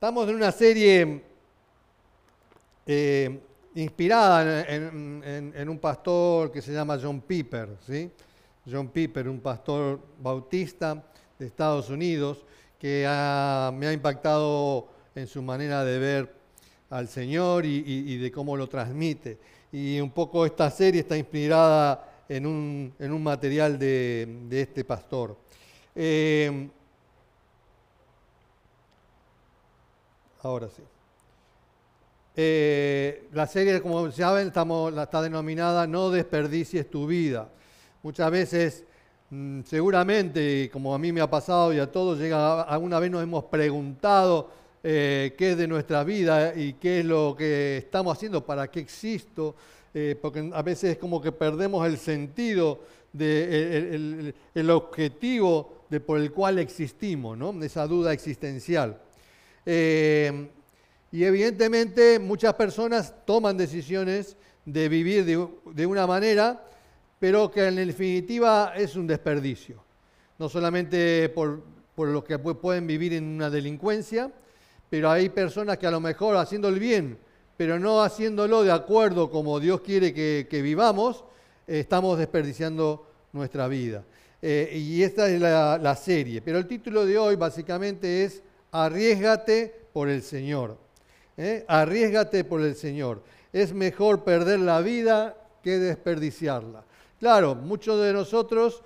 Estamos en una serie eh, inspirada en, un pastor que se llama John Piper, ¿sí? John Piper, un pastor bautista de Estados Unidos, que me ha impactado en su manera de ver al Señor y, de cómo lo transmite. Y un poco esta serie está inspirada en un, material de, este pastor. Eh, Ahora sí. Eh, la serie, como saben, está denominada No desperdicies tu vida. Muchas veces, mm, seguramente, como a mí me ha pasado y a todos, llega, alguna vez nos hemos preguntado eh, qué es de nuestra vida y qué es lo que estamos haciendo, para qué existo, eh, porque a veces es como que perdemos el sentido, de, el, objetivo de por el cual existimos, ¿no? esa duda existencial. Eh, y evidentemente muchas personas toman decisiones de vivir de, una manera, pero que en definitiva es un desperdicio. No solamente por, por lo que pueden vivir en una delincuencia, pero hay personas que a lo mejor haciendo el bien, pero no haciéndolo de acuerdo como Dios quiere que, vivamos, estamos desperdiciando nuestra vida. Eh, y esta es la serie. Pero el título de hoy básicamente es arriesgate por el Señor. ¿eh? Arriesgate por el Señor. Es mejor perder la vida que desperdiciarla. Claro, muchos de nosotros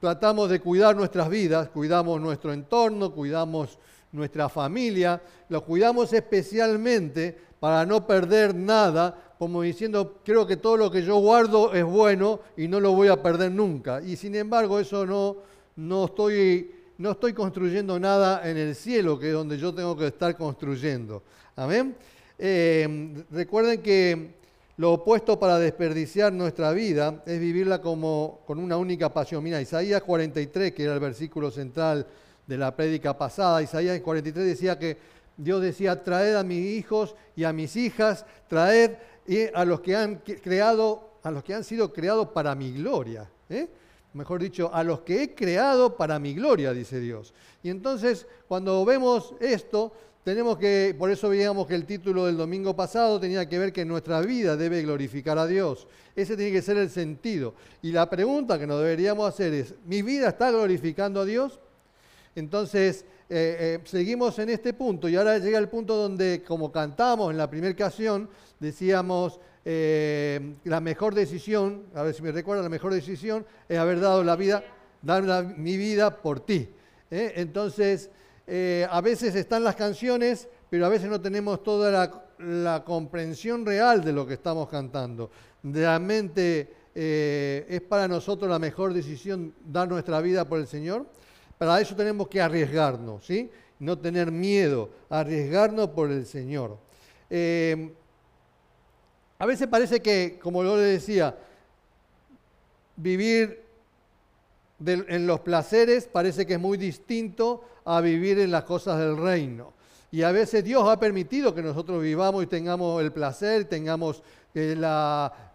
tratamos de cuidar nuestras vidas, cuidamos nuestro entorno, cuidamos nuestra familia, lo cuidamos especialmente para no perder nada, como diciendo, creo que todo lo que yo guardo es bueno y no lo voy a perder nunca. Y sin embargo, eso no, no estoy no estoy construyendo nada en el cielo, que es donde yo tengo que estar construyendo. Amén. Eh, recuerden que lo opuesto para desperdiciar nuestra vida es vivirla como con una única pasión. Mira, Isaías 43, que era el versículo central de la prédica pasada, Isaías 43 decía que Dios decía, traed a mis hijos y a mis hijas, traed a los que han creado, a los que han sido creados para mi gloria. ¿eh? Mejor dicho, a los que he creado para mi gloria, dice Dios. Y entonces, cuando vemos esto, tenemos que, por eso veíamos que el título del domingo pasado tenía que ver que nuestra vida debe glorificar a Dios. Ese tiene que ser el sentido. Y la pregunta que nos deberíamos hacer es, ¿mi vida está glorificando a Dios? Entonces, eh, eh, seguimos en este punto y ahora llega el punto donde, como cantamos en la primera canción, decíamos, eh, la mejor decisión, a ver si me recuerda, la mejor decisión es haber dado la vida, dar mi vida por ti. ¿eh? Entonces, eh, a veces están las canciones, pero a veces no tenemos toda la, comprensión real de lo que estamos cantando. Realmente es para nosotros la mejor decisión dar nuestra vida por el Señor. Para eso tenemos que arriesgarnos, ¿sí? No tener miedo, arriesgarnos por el Señor. A veces parece que, como yo le decía, vivir en los placeres parece que es muy distinto a vivir en las cosas del reino. Y a veces Dios ha permitido que nosotros vivamos y tengamos el placer, tengamos eh,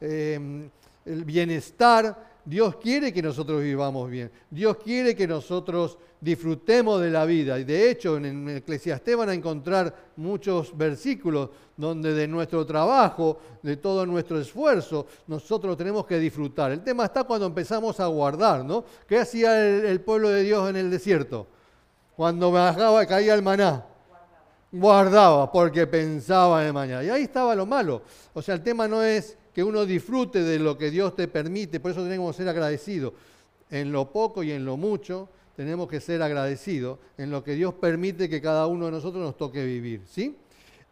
eh, el bienestar, Dios quiere que nosotros vivamos bien. Dios quiere que nosotros disfrutemos de la vida. Y de hecho, en Eclesiastés van a encontrar muchos versículos donde de nuestro trabajo, de todo nuestro esfuerzo, nosotros tenemos que disfrutar. El tema está cuando empezamos a guardar, ¿no? ¿Qué hacía el, pueblo de Dios en el desierto? Cuando bajaba, caía el maná. Guardaba porque pensaba en mañana. Y ahí estaba lo malo. O sea, el tema no es que uno disfrute de lo que Dios te permite, por eso tenemos que ser agradecidos. En lo poco y en lo mucho tenemos que ser agradecidos, en lo que Dios permite que cada uno de nosotros nos toque vivir. ¿sí?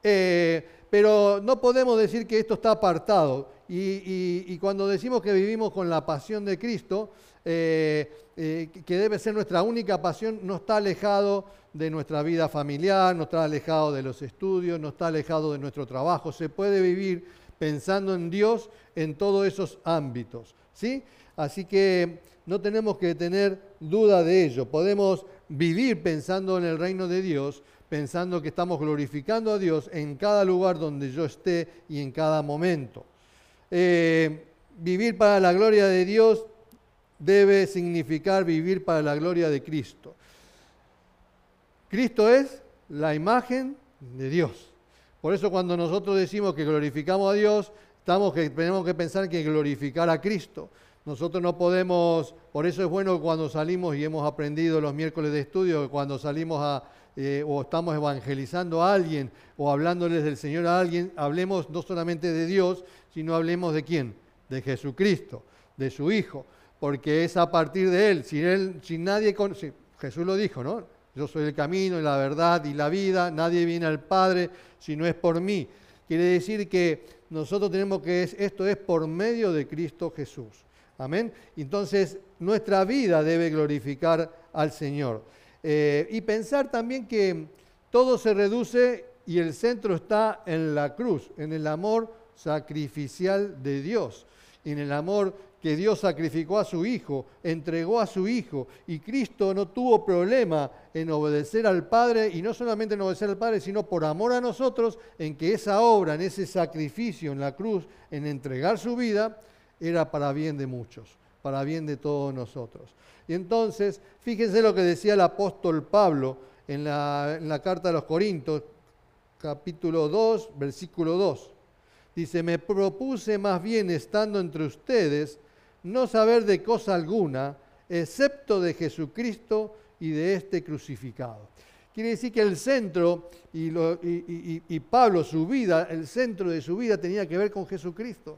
Eh, pero no podemos decir que esto está apartado. Y, cuando decimos que vivimos con la pasión de Cristo, eh, eh, que debe ser nuestra única pasión, no está alejado de nuestra vida familiar, no está alejado de los estudios, no está alejado de nuestro trabajo. Se puede vivir pensando en Dios en todos esos ámbitos. ¿sí? Así que no tenemos que tener duda de ello. Podemos vivir pensando en el reino de Dios, pensando que estamos glorificando a Dios en cada lugar donde yo esté y en cada momento. Eh, vivir para la gloria de Dios debe significar vivir para la gloria de Cristo. Cristo es la imagen de Dios. Por eso cuando nosotros decimos que glorificamos a Dios, tenemos que pensar que glorificar a Cristo. Nosotros no podemos, por eso es bueno cuando salimos y hemos aprendido los miércoles de estudio, cuando salimos a, eh, o estamos evangelizando a alguien o hablándoles del Señor a alguien, hablemos no solamente de Dios, sino hablemos de quién, de Jesucristo, de su Hijo, porque es a partir de Él. Sin Él, sin nadie, Jesús lo dijo, ¿no? Yo soy el camino y la verdad y la vida, nadie viene al Padre si no es por mí. Quiere decir que nosotros tenemos que, esto es por medio de Cristo Jesús. Amén. Entonces, nuestra vida debe glorificar al Señor. Eh, y pensar también que todo se reduce y el centro está en la cruz, en el amor sacrificial de Dios, en el amor que Dios sacrificó a su Hijo, entregó a su Hijo, y Cristo no tuvo problema en obedecer al Padre, y no solamente en obedecer al Padre, sino por amor a nosotros, en que esa obra, en ese sacrificio en la cruz, en entregar su vida, era para bien de muchos, para bien de todos nosotros. Y entonces, fíjense lo que decía el apóstol Pablo en la, carta a los Corintios, capítulo 2, versículo 2. Dice, me propuse más bien estando entre ustedes no saber de cosa alguna, excepto de Jesucristo y de este crucificado. Quiere decir que el centro, y, y, Pablo, su vida, el centro de su vida tenía que ver con Jesucristo.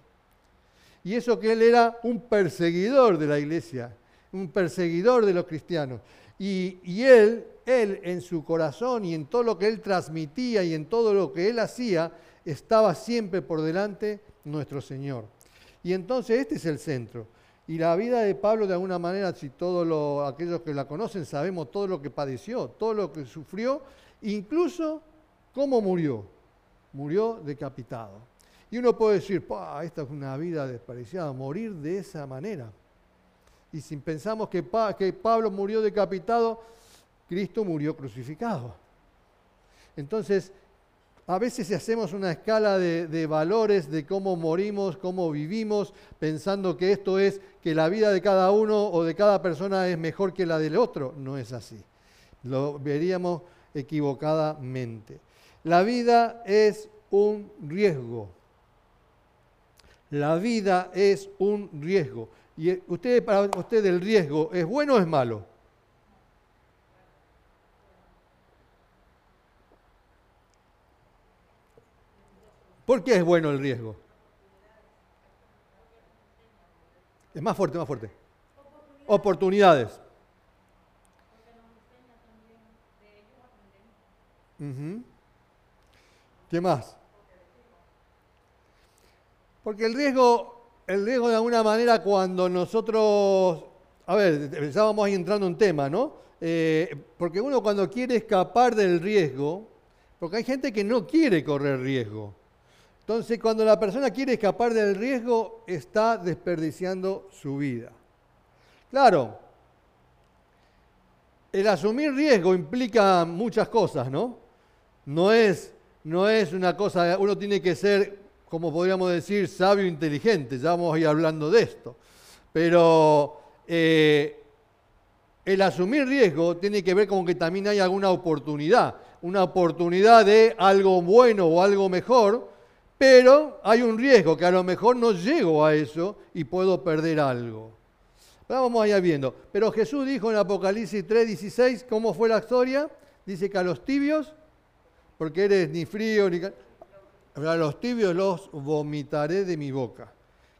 Y eso que él era un perseguidor de la iglesia, un perseguidor de los cristianos. Y, él, él en su corazón y en todo lo que él transmitía y en todo lo que él hacía, estaba siempre por delante nuestro Señor. Y entonces este es el centro. Y la vida de Pablo, de alguna manera, si todos aquellos que la conocen sabemos todo lo que padeció, todo lo que sufrió, incluso cómo murió. Murió decapitado. Y uno puede decir, esta es una vida desperdiciada, morir de esa manera. Y si pensamos que Pablo murió decapitado, Cristo murió crucificado. Entonces, a veces hacemos una escala de, valores de cómo morimos, cómo vivimos, pensando que esto es que la vida de cada uno o de cada persona es mejor que la del otro. No es así. Lo veríamos equivocadamente. La vida es un riesgo. La vida es un riesgo. ¿Y usted, para usted el riesgo es bueno o es malo? ¿Por qué es bueno el riesgo? Es más fuerte, más fuerte. Oportunidades. ¿Qué más? Porque el riesgo, el riesgo de alguna manera cuando nosotros, a ver, estábamos entrando en tema, ¿no? Eh, porque uno cuando quiere escapar del riesgo, porque hay gente que no quiere correr riesgo. Entonces, cuando la persona quiere escapar del riesgo, está desperdiciando su vida. Claro, el asumir riesgo implica muchas cosas, ¿no? No es, no es una cosa, uno tiene que ser como podríamos decir, sabio e inteligente, ya vamos a ir hablando de esto. Pero eh, el asumir riesgo tiene que ver con que también hay alguna oportunidad, una oportunidad de algo bueno o algo mejor, pero hay un riesgo que a lo mejor no llego a eso y puedo perder algo. vamos allá viendo. Pero Jesús dijo en Apocalipsis 3:16, ¿cómo fue la historia? Dice que a los tibios, porque eres ni frío ni a los tibios los vomitaré de mi boca.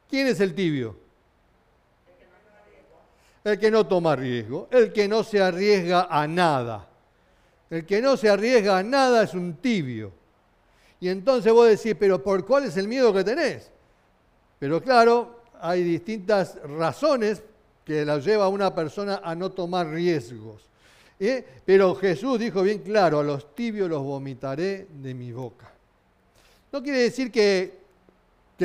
¿Quién es el tibio? El que no toma riesgo, el que no se arriesga a nada. El que no se arriesga a nada es un tibio. Y entonces vos decís, pero ¿por cuál es el miedo que tenés? Pero claro, hay distintas razones que la lleva a una persona a no tomar riesgos. ¿eh? Pero Jesús dijo bien claro, a los tibios los vomitaré de mi boca. No quiere decir que,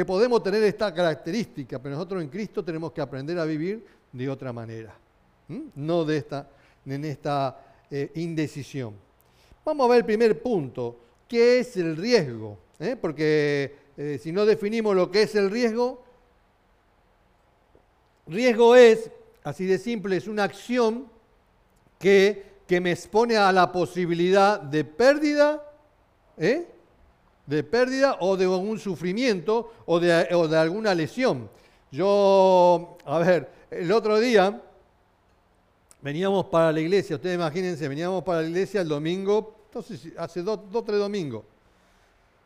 podemos tener esta característica, pero nosotros en Cristo tenemos que aprender a vivir de otra manera, no de esta, en esta eh, indecisión. Vamos a ver el primer punto, ¿qué es el riesgo? ¿Eh? Porque eh, si no definimos lo que es el riesgo, riesgo es, así de simple, es una acción que, que me expone a la posibilidad de pérdida ¿eh? de pérdida o de algún sufrimiento o de, o de alguna lesión. Yo, a ver, el otro día veníamos para la iglesia, ustedes imagínense, veníamos para la iglesia el domingo, entonces hace dos o tres domingos,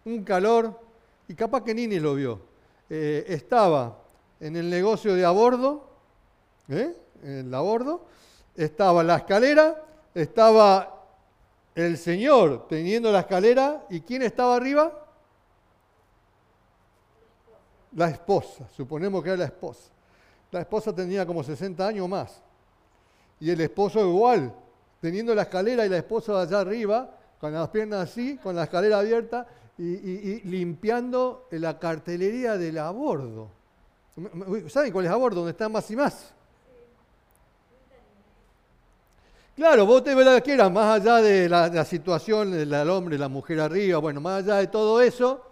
un calor, y capaz que Nini lo vio. Eh, estaba en el negocio de abordo, ¿eh? en el abordo, estaba la escalera, estaba el señor teniendo la escalera, ¿y quién estaba arriba? La esposa, suponemos que era la esposa. La esposa tenía como 60 años más. Y el esposo igual, teniendo la escalera y la esposa allá arriba, con las piernas así, con la escalera abierta y, limpiando la cartelería del abordo. ¿Saben cuál es abordo? Donde está más y más. Claro, vos te verás que era más allá de la, situación del hombre, la mujer arriba, bueno, más allá de todo eso,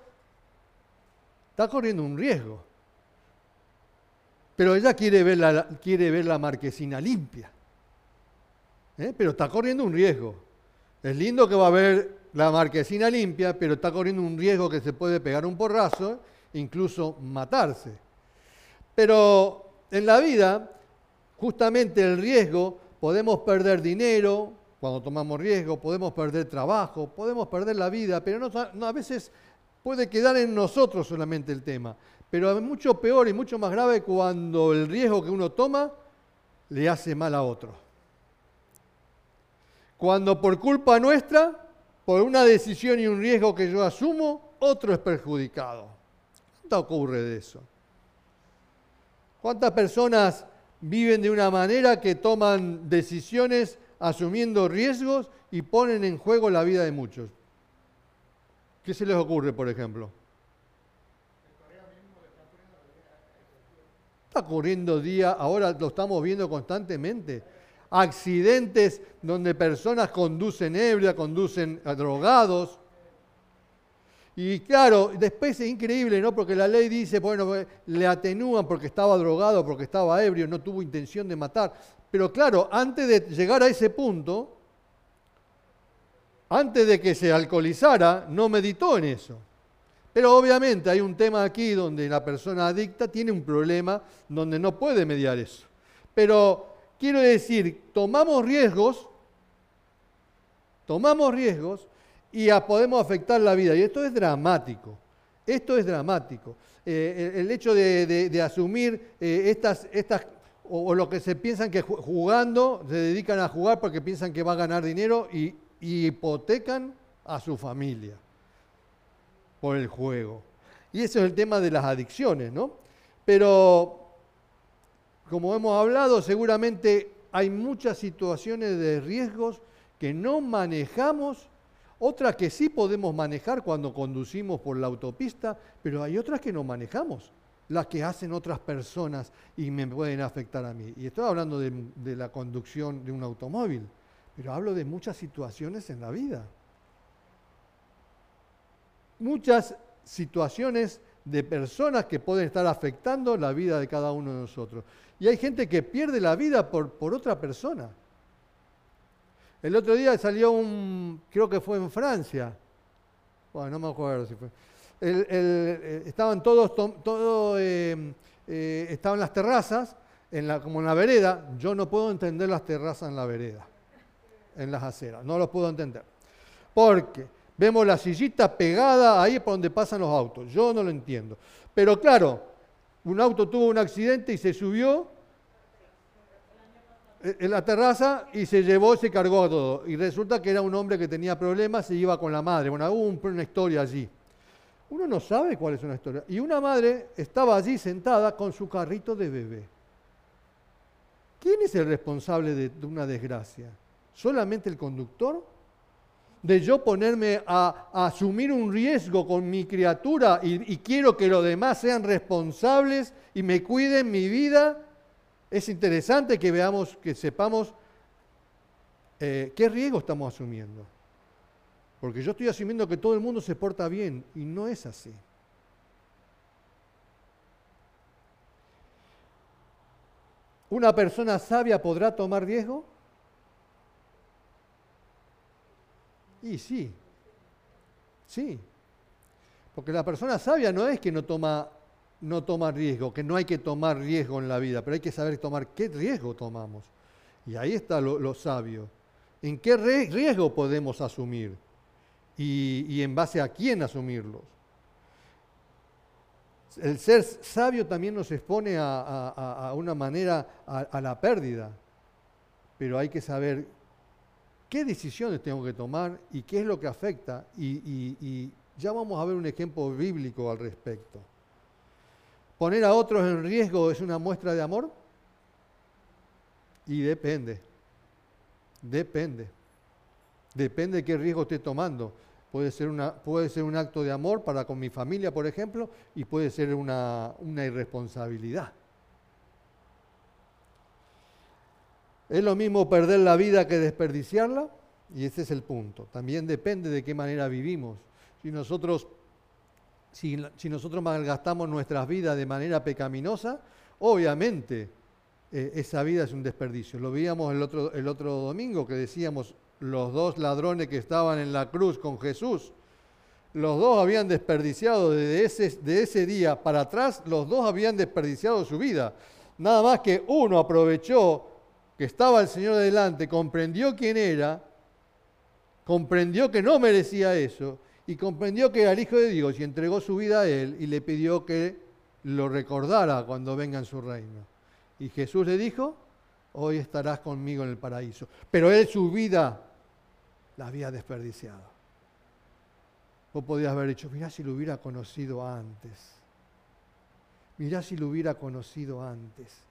está corriendo un riesgo. Pero ella quiere ver la, quiere ver la marquesina limpia. ¿eh? Pero está corriendo un riesgo. Es lindo que va a ver la marquesina limpia, pero está corriendo un riesgo que se puede pegar un porrazo, incluso matarse. Pero en la vida, justamente el riesgo, podemos perder dinero cuando tomamos riesgo, podemos perder trabajo, podemos perder la vida, pero no, a veces puede quedar en nosotros solamente el tema. Pero es mucho peor y mucho más grave cuando el riesgo que uno toma le hace mal a otro. Cuando por culpa nuestra, por una decisión y un riesgo que yo asumo, otro es perjudicado. ¿Cuánto ocurre de eso? ¿Cuántas personas viven de una manera que toman decisiones asumiendo riesgos y ponen en juego la vida de muchos? ¿Qué se les ocurre, por ejemplo? Está ocurriendo día, ahora lo estamos viendo constantemente. Accidentes donde personas conducen ebria, conducen drogados. Y claro, después es increíble, ¿no? Porque la ley dice, bueno, le atenúan porque estaba drogado, porque estaba ebrio, no tuvo intención de matar. Pero claro, antes de llegar a ese punto, antes de que se alcoholizara, no meditó en eso. Pero obviamente hay un tema aquí donde la persona adicta tiene un problema donde no puede mediar eso. Pero quiero decir, tomamos riesgos, tomamos riesgos y podemos afectar la vida. Y esto es dramático. Esto es dramático. Eh, el, hecho de, asumir eh, estas, estas o, lo que se piensan que jugando, se dedican a jugar porque piensan que va a ganar dinero y hipotecan a su familia por el juego. Y eso es el tema de las adicciones, ¿no? Pero, como hemos hablado, seguramente hay muchas situaciones de riesgos que no manejamos, otras que sí podemos manejar cuando conducimos por la autopista, pero hay otras que no manejamos, las que hacen otras personas y me pueden afectar a mí. Y estoy hablando de, de la conducción de un automóvil, pero hablo de muchas situaciones en la vida muchas situaciones de personas que pueden estar afectando la vida de cada uno de nosotros. Y hay gente que pierde la vida por, por otra persona. El otro día salió un, creo que fue en Francia, bueno, no me acuerdo si fue. Eh, estaban todos, todo, eh, eh, estaban las terrazas, en la, como en la vereda. Yo no puedo entender las terrazas en la vereda, en las aceras, no los puedo entender. Porque Vemos la sillita pegada ahí por donde pasan los autos. Yo no lo entiendo. Pero claro, un auto tuvo un accidente y se subió en la terraza y se llevó y se cargó a todo. Y resulta que era un hombre que tenía problemas, se iba con la madre. Bueno, hubo una historia allí. Uno no sabe cuál es una historia. Y una madre estaba allí sentada con su carrito de bebé. ¿Quién es el responsable de una desgracia? ¿Solamente el conductor? De yo ponerme a, asumir un riesgo con mi criatura y, quiero que los demás sean responsables y me cuiden mi vida, es interesante que veamos, que sepamos eh, qué riesgo estamos asumiendo. Porque yo estoy asumiendo que todo el mundo se porta bien y no es así. ¿Una persona sabia podrá tomar riesgo? Y sí, Sí. Porque la persona sabia no es que no toma, no toma riesgo, que no hay que tomar riesgo en la vida, pero hay que saber tomar qué riesgo tomamos. Y ahí está lo, sabio. ¿En qué riesgo podemos asumir? Y, en base a quién asumirlos. El ser sabio también nos expone a, una manera a la pérdida, pero hay que saber qué decisiones tengo que tomar y qué es lo que afecta. Y, ya vamos a ver un ejemplo bíblico al respecto. ¿Poner a otros en riesgo es una muestra de amor? Y depende. Depende. Depende de qué riesgo esté tomando. Puede ser, una, puede ser un acto de amor para con mi familia, por ejemplo, y puede ser una irresponsabilidad. ¿Es lo mismo perder la vida que desperdiciarla? Y ese es el punto. También depende de qué manera vivimos. Si nosotros, si, nosotros malgastamos nuestras vidas de manera pecaminosa, obviamente eh, esa vida es un desperdicio. Lo veíamos el otro, el otro domingo que decíamos los dos ladrones que estaban en la cruz con Jesús. Los dos habían desperdiciado desde ese, de ese día para atrás, los dos habían desperdiciado su vida. Nada más que uno aprovechó que estaba el Señor delante, comprendió quién era, comprendió que no merecía eso y comprendió que era el Hijo de Dios y entregó su vida a Él y le pidió que lo recordara cuando venga en su reino. Y Jesús le dijo, hoy estarás conmigo en el paraíso. Pero Él su vida la había desperdiciado. Vos podías haber dicho, mirá si lo hubiera conocido antes. Mirá si lo hubiera conocido antes.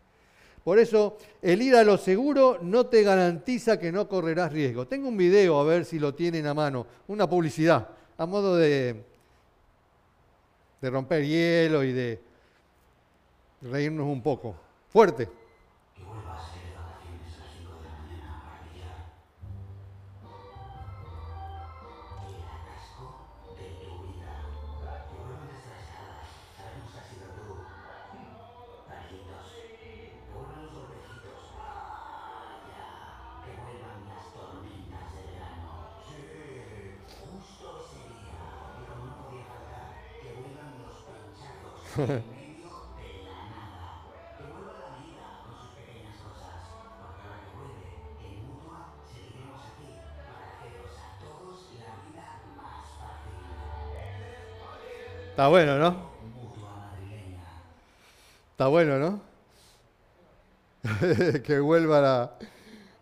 Por eso, el ir a lo seguro no te garantiza que no correrás riesgo. Tengo un video, a ver si lo tienen a mano, una publicidad, a modo de, de romper hielo y de reírnos un poco. Fuerte. Está bueno, ¿no? Está bueno, ¿no? que vuelva la,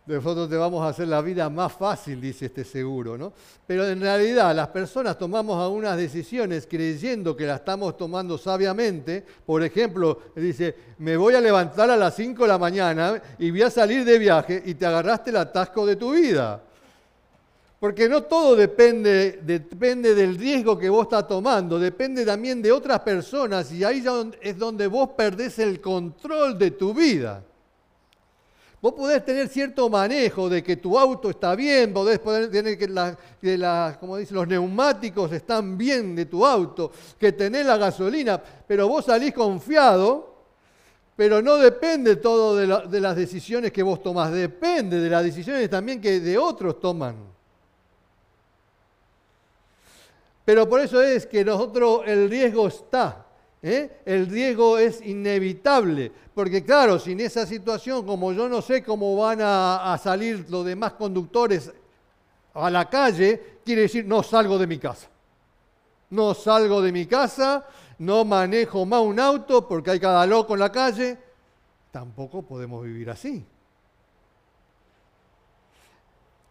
de fondo te vamos a hacer la vida más fácil, dice este seguro, ¿no? Pero en realidad las personas tomamos algunas decisiones creyendo que las estamos tomando sabiamente. Por ejemplo, dice, me voy a levantar a las 5 de la mañana y voy a salir de viaje y te agarraste el atasco de tu vida. Porque no todo depende, depende del riesgo que vos estás tomando, depende también de otras personas y ahí es donde vos perdés el control de tu vida. Vos podés tener cierto manejo de que tu auto está bien, podés poder tener que, los neumáticos están bien de tu auto, que tenés la gasolina, pero vos salís confiado, pero no depende todo de, de las decisiones que vos tomás, depende de las decisiones también que de otros toman. Pero por eso es que nosotros el riesgo está. ¿Eh? el riesgo es inevitable, porque claro, sin esa situación, como yo no sé cómo van a, salir los demás conductores a la calle, quiere decir no salgo de mi casa. No salgo de mi casa, no manejo más un auto porque hay cada loco en la calle. Tampoco podemos vivir así.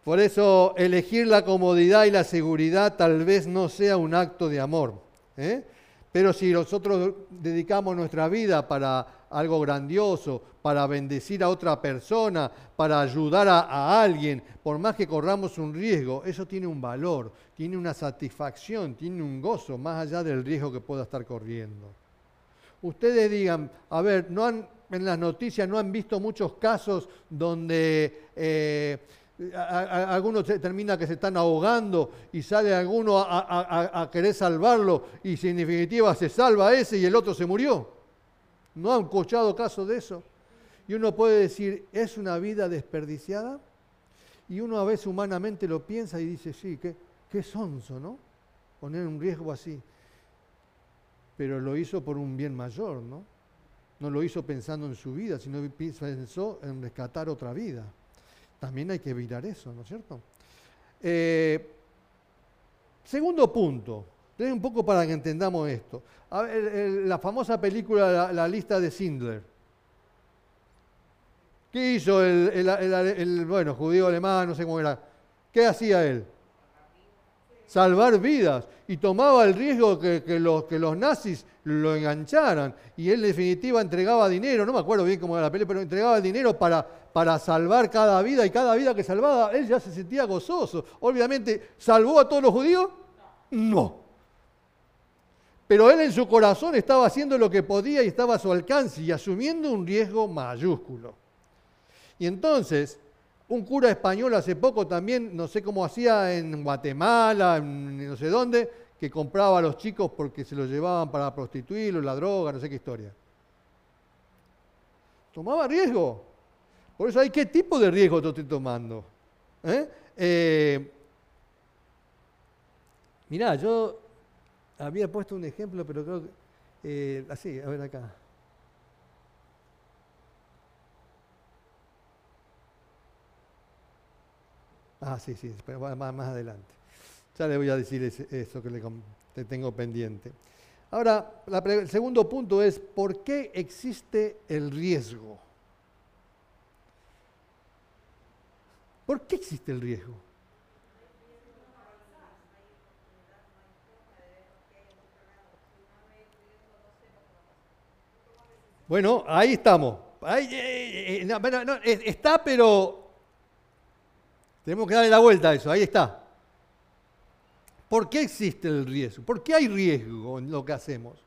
Por eso elegir la comodidad y la seguridad tal vez no sea un acto de amor. ¿eh? Pero si nosotros dedicamos nuestra vida para algo grandioso, para bendecir a otra persona, para ayudar a, alguien, por más que corramos un riesgo, eso tiene un valor, tiene una satisfacción, tiene un gozo, más allá del riesgo que pueda estar corriendo. Ustedes digan, a ver, no han, en las noticias no han visto muchos casos donde... Eh, algunos termina que se están ahogando y sale alguno a, querer salvarlo y si en definitiva se salva ese y el otro se murió. ¿No han escuchado caso de eso? Y uno puede decir, ¿es una vida desperdiciada? Y uno a veces humanamente lo piensa y dice, sí, qué, qué sonso, ¿no? poner un riesgo así. Pero lo hizo por un bien mayor, ¿no? No lo hizo pensando en su vida, sino pensó en rescatar otra vida. También hay que evitar eso, ¿no es cierto? Eh, segundo punto, un poco para que entendamos esto. la famosa película la, lista de Sindler. ¿Qué hizo el, bueno, judío alemán, no sé cómo era? ¿Qué hacía él? Salvar vidas. Y tomaba el riesgo que, que, los, que los nazis lo engancharan. Y él en definitiva entregaba dinero, no me acuerdo bien cómo era la película, pero entregaba dinero para, para salvar cada vida y cada vida que salvaba, él ya se sentía gozoso. Obviamente, ¿salvó a todos los judíos? No. Pero él en su corazón estaba haciendo lo que podía y estaba a su alcance y asumiendo un riesgo mayúsculo. Y entonces, un cura español hace poco también, no sé cómo hacía en Guatemala, en no sé dónde, que compraba a los chicos porque se los llevaban para prostituirlos, la droga, no sé qué historia. Tomaba riesgo. Por eso hay qué tipo de riesgo te estoy tomando. ¿Eh? Eh, mirá, yo había puesto un ejemplo, pero creo que... Eh, así, a ver acá. Ah, sí, sí, más, más adelante. Ya le voy a decir eso que le, tengo pendiente. Ahora, el segundo punto es, ¿por qué existe el riesgo? ¿Por qué existe el riesgo? Bueno, ahí estamos. Eh, eh, está, pero tenemos que darle la vuelta a eso. Ahí está. ¿Por qué existe el riesgo? ¿Por qué hay riesgo en lo que hacemos?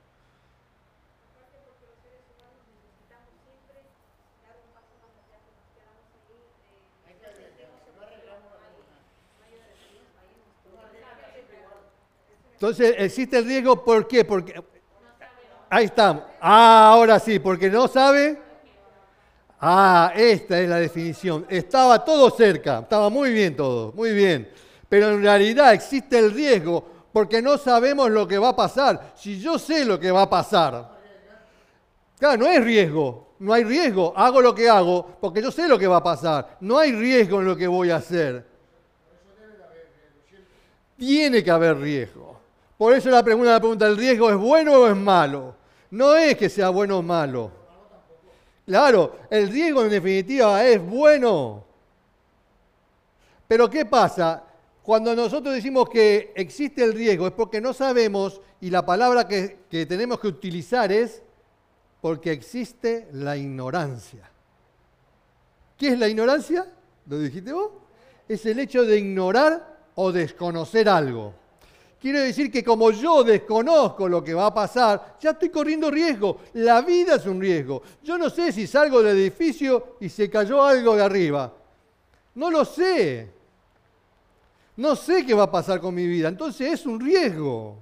Entonces, existe el riesgo, ¿por qué? Porque Ahí estamos. Ah, ahora sí, porque no sabe. Ah, esta es la definición. Estaba todo cerca, estaba muy bien todo, muy bien. Pero en realidad existe el riesgo porque no sabemos lo que va a pasar. Si yo sé lo que va a pasar, claro, no es riesgo, no hay riesgo. Hago lo que hago porque yo sé lo que va a pasar. No hay riesgo en lo que voy a hacer. Tiene que haber riesgo. Por eso la pregunta, la pregunta, ¿el riesgo es bueno o es malo? No es que sea bueno o malo. Claro, el riesgo en definitiva es bueno. Pero ¿qué pasa? Cuando nosotros decimos que existe el riesgo es porque no sabemos y la palabra que, que tenemos que utilizar es porque existe la ignorancia. ¿Qué es la ignorancia? ¿Lo dijiste vos? Es el hecho de ignorar o desconocer algo. Quiere decir que como yo desconozco lo que va a pasar, ya estoy corriendo riesgo. La vida es un riesgo. Yo no sé si salgo del edificio y se cayó algo de arriba. No lo sé. No sé qué va a pasar con mi vida. Entonces es un riesgo.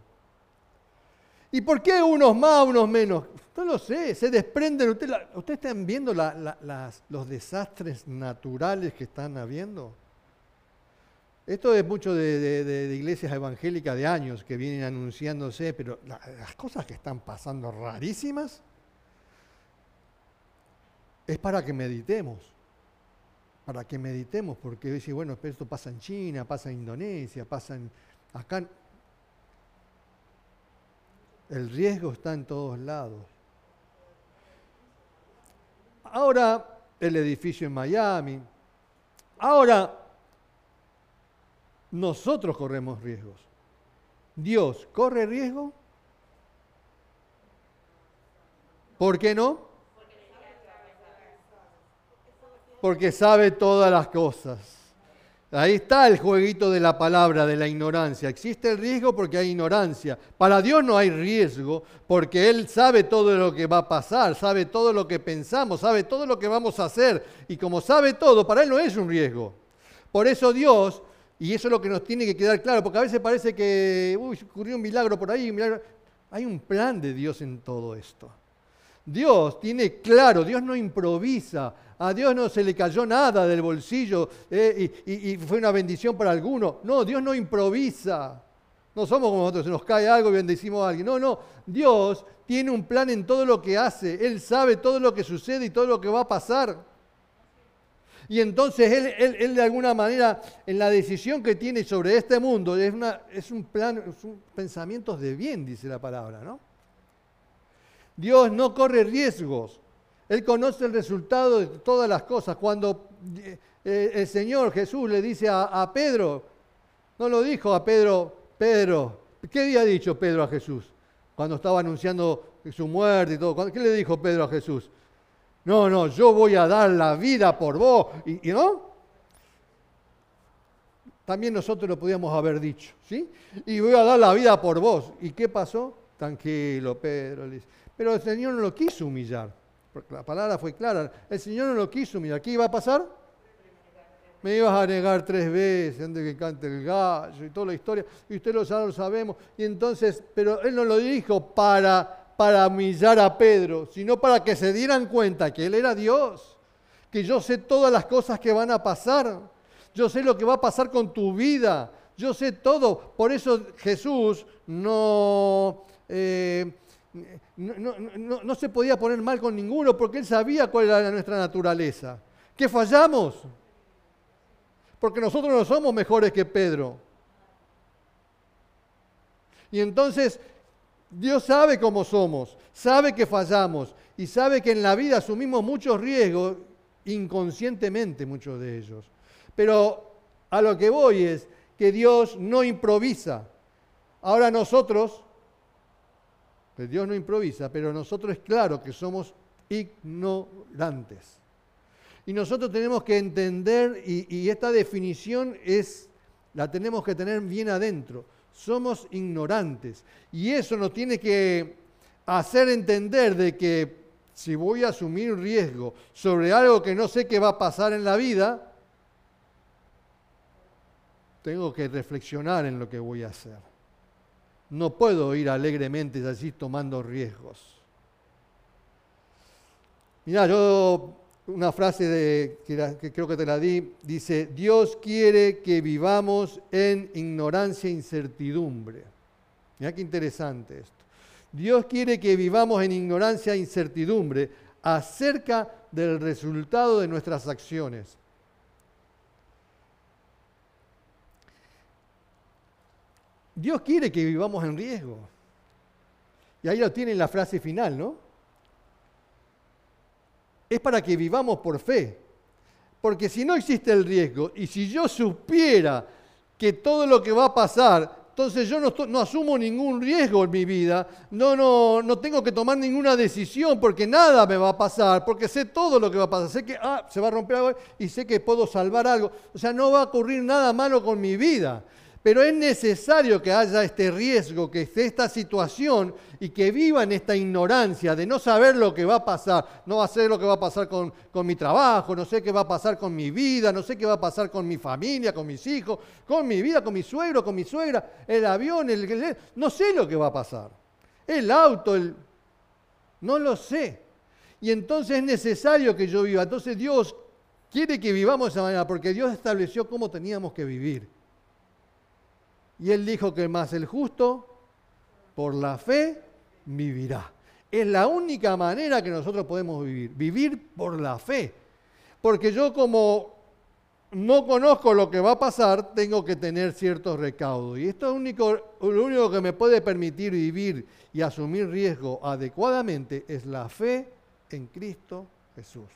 ¿Y por qué unos más, unos menos? No lo sé. Se desprenden. ¿Ustedes usted están viendo los desastres naturales que están habiendo? Esto es mucho de, iglesias evangélicas de años que vienen anunciándose, pero las cosas que están pasando rarísimas es para que meditemos. Para que meditemos, porque decir, bueno, esto pasa en China, pasa en Indonesia, pasa en. Acá. El riesgo está en todos lados. Ahora, el edificio en Miami. Ahora, nosotros corremos riesgos. Dios corre riesgo. ¿Por qué no? Porque sabe todas las cosas. Ahí está el jueguito de la palabra, de la ignorancia. Existe el riesgo porque hay ignorancia. Para Dios no hay riesgo porque Él sabe todo lo que va a pasar, sabe todo lo que pensamos, sabe todo lo que vamos a hacer. Y como sabe todo, para Él no es un riesgo. Por eso Dios y eso es lo que nos tiene que quedar claro, porque a veces parece que uy, ocurrió un milagro por ahí, Hay un plan de Dios en todo esto. Dios tiene claro, Dios no improvisa, a Dios no se le cayó nada del bolsillo eh, y, y, fue una bendición para alguno. No, Dios no improvisa. No somos como nosotros, se nos cae algo y bendecimos a alguien. No, no, Dios tiene un plan en todo lo que hace. Él sabe todo lo que sucede y todo lo que va a pasar. Y entonces él, de alguna manera, en la decisión que tiene sobre este mundo, es, es un plan, son pensamientos de bien, dice la palabra, ¿no? Dios no corre riesgos. Él conoce el resultado de todas las cosas. Cuando eh, eh, el Señor Jesús le dice a, a Pedro, no lo dijo a Pedro, Pedro, ¿qué había dicho Pedro a Jesús? Cuando estaba anunciando su muerte y todo. ¿Qué le dijo Pedro a Jesús? No, no, yo voy a dar la vida por vos. ¿Y, no? También nosotros lo podíamos haber dicho, ¿sí? Y voy a dar la vida por vos. ¿Y qué pasó? Tranquilo, Pedro. Pero el Señor no lo quiso humillar. Porque la palabra fue clara. El Señor no lo quiso humillar. ¿Qué iba a pasar? Me ibas a negar tres veces antes que cante el gallo y toda la historia. Y usted lo sabe, lo sabemos. Y entonces, pero Él no lo dijo para para humillar a Pedro, sino para que se dieran cuenta que Él era Dios, que yo sé todas las cosas que van a pasar, yo sé lo que va a pasar con tu vida, yo sé todo. Por eso Jesús no, eh, no, se podía poner mal con ninguno, porque Él sabía cuál era nuestra naturaleza. ¿Que fallamos? Porque nosotros no somos mejores que Pedro. Y entonces Dios sabe cómo somos, sabe que fallamos y sabe que en la vida asumimos muchos riesgos, inconscientemente muchos de ellos. Pero a lo que voy es que Dios no improvisa. Ahora nosotros, pues Dios no improvisa, pero nosotros es claro que somos ignorantes. Y nosotros tenemos que entender, y, y esta definición es, la tenemos que tener bien adentro somos ignorantes. Y eso nos tiene que hacer entender de que si voy a asumir un riesgo sobre algo que no sé qué va a pasar en la vida, tengo que reflexionar en lo que voy a hacer. No puedo ir alegremente así tomando riesgos. Mira, yo una frase que, creo que te la di, dice, Dios quiere que vivamos en ignorancia e incertidumbre. Mira qué interesante esto. Dios quiere que vivamos en ignorancia e incertidumbre acerca del resultado de nuestras acciones. Dios quiere que vivamos en riesgo. Y ahí lo tiene la frase final, ¿no? Es para que vivamos por fe. Porque si no existe el riesgo y si yo supiera que todo lo que va a pasar, entonces yo no, asumo ningún riesgo en mi vida, no, no, no tengo que tomar ninguna decisión porque nada me va a pasar, porque sé todo lo que va a pasar, sé que ah, se va a romper algo y sé que puedo salvar algo. O sea, no va a ocurrir nada malo con mi vida. Pero es necesario que haya este riesgo, que esté esta situación y que viva en esta ignorancia de no saber lo que va a pasar. No va a ser lo que va a pasar con, mi trabajo, no sé qué va a pasar con mi vida, no sé qué va a pasar con mi familia, con mis hijos, con mi vida, con mi suegro, con mi suegra, el avión, el, no sé lo que va a pasar. El auto, el, no lo sé. Y entonces es necesario que yo viva. Entonces Dios quiere que vivamos de esa manera porque Dios estableció cómo teníamos que vivir. Y él dijo que más el justo, por la fe, vivirá. Es la única manera que nosotros podemos vivir, vivir por la fe. Porque yo como no conozco lo que va a pasar, tengo que tener ciertos recaudos. Y esto es único, lo único que me puede permitir vivir y asumir riesgo adecuadamente es la fe en Cristo Jesús.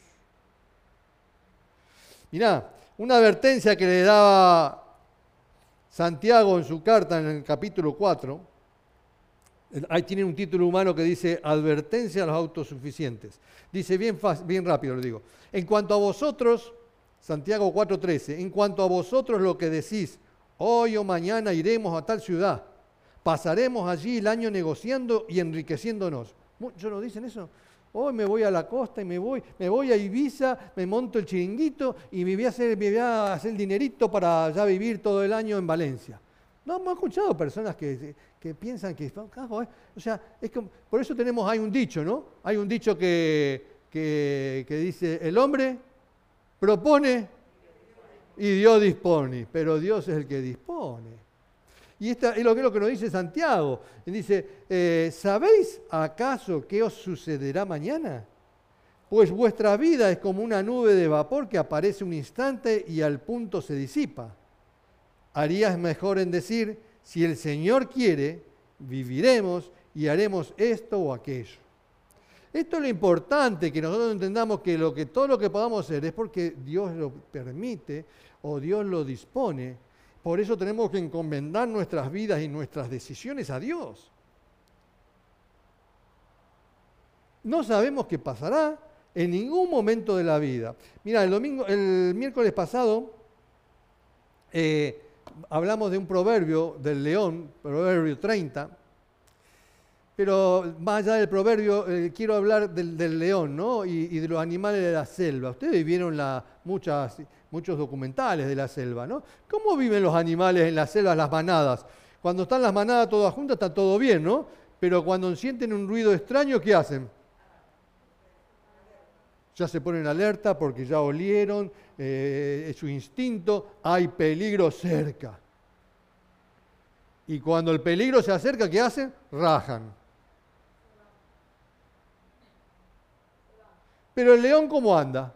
Mirá, una advertencia que le daba Santiago en su carta en el capítulo 4, ahí tiene un título humano que dice advertencia a los autosuficientes. Dice bien, bien rápido, lo digo. En cuanto a vosotros, Santiago 4:13, en cuanto a vosotros lo que decís, hoy o mañana iremos a tal ciudad, pasaremos allí el año negociando y enriqueciéndonos. ¿Muchos no dicen eso? Hoy me voy a la costa y me voy, me voy a Ibiza, me monto el chiringuito y me voy a hacer, me voy a hacer el dinerito para ya vivir todo el año en Valencia. No, hemos escuchado personas que, piensan que, o sea, es que por eso tenemos, hay un dicho, ¿no? Hay un dicho que, que, que dice, el hombre propone y Dios dispone, pero Dios es el que dispone. Y esto es lo que, lo que nos dice Santiago. dice, eh, ¿sabéis acaso qué os sucederá mañana? Pues vuestra vida es como una nube de vapor que aparece un instante y al punto se disipa. Harías mejor en decir, si el Señor quiere, viviremos y haremos esto o aquello. Esto es lo importante, que nosotros entendamos que, lo que todo lo que podamos hacer es porque Dios lo permite o Dios lo dispone. Por eso tenemos que encomendar nuestras vidas y nuestras decisiones a Dios. No sabemos qué pasará en ningún momento de la vida. Mira, el domingo, el miércoles pasado eh, hablamos de un proverbio del león, proverbio 30, pero más allá del proverbio, eh, quiero hablar del, león ¿no? y, de los animales de la selva. Ustedes vieron la, muchas, muchos documentales de la selva, ¿no? ¿Cómo viven los animales en la selva, las manadas? Cuando están las manadas todas juntas está todo bien, ¿no? Pero cuando sienten un ruido extraño, ¿qué hacen? Ya se ponen alerta porque ya olieron, eh, es su instinto, hay peligro cerca. Y cuando el peligro se acerca, ¿qué hacen? Rajan. Pero el león, ¿cómo anda?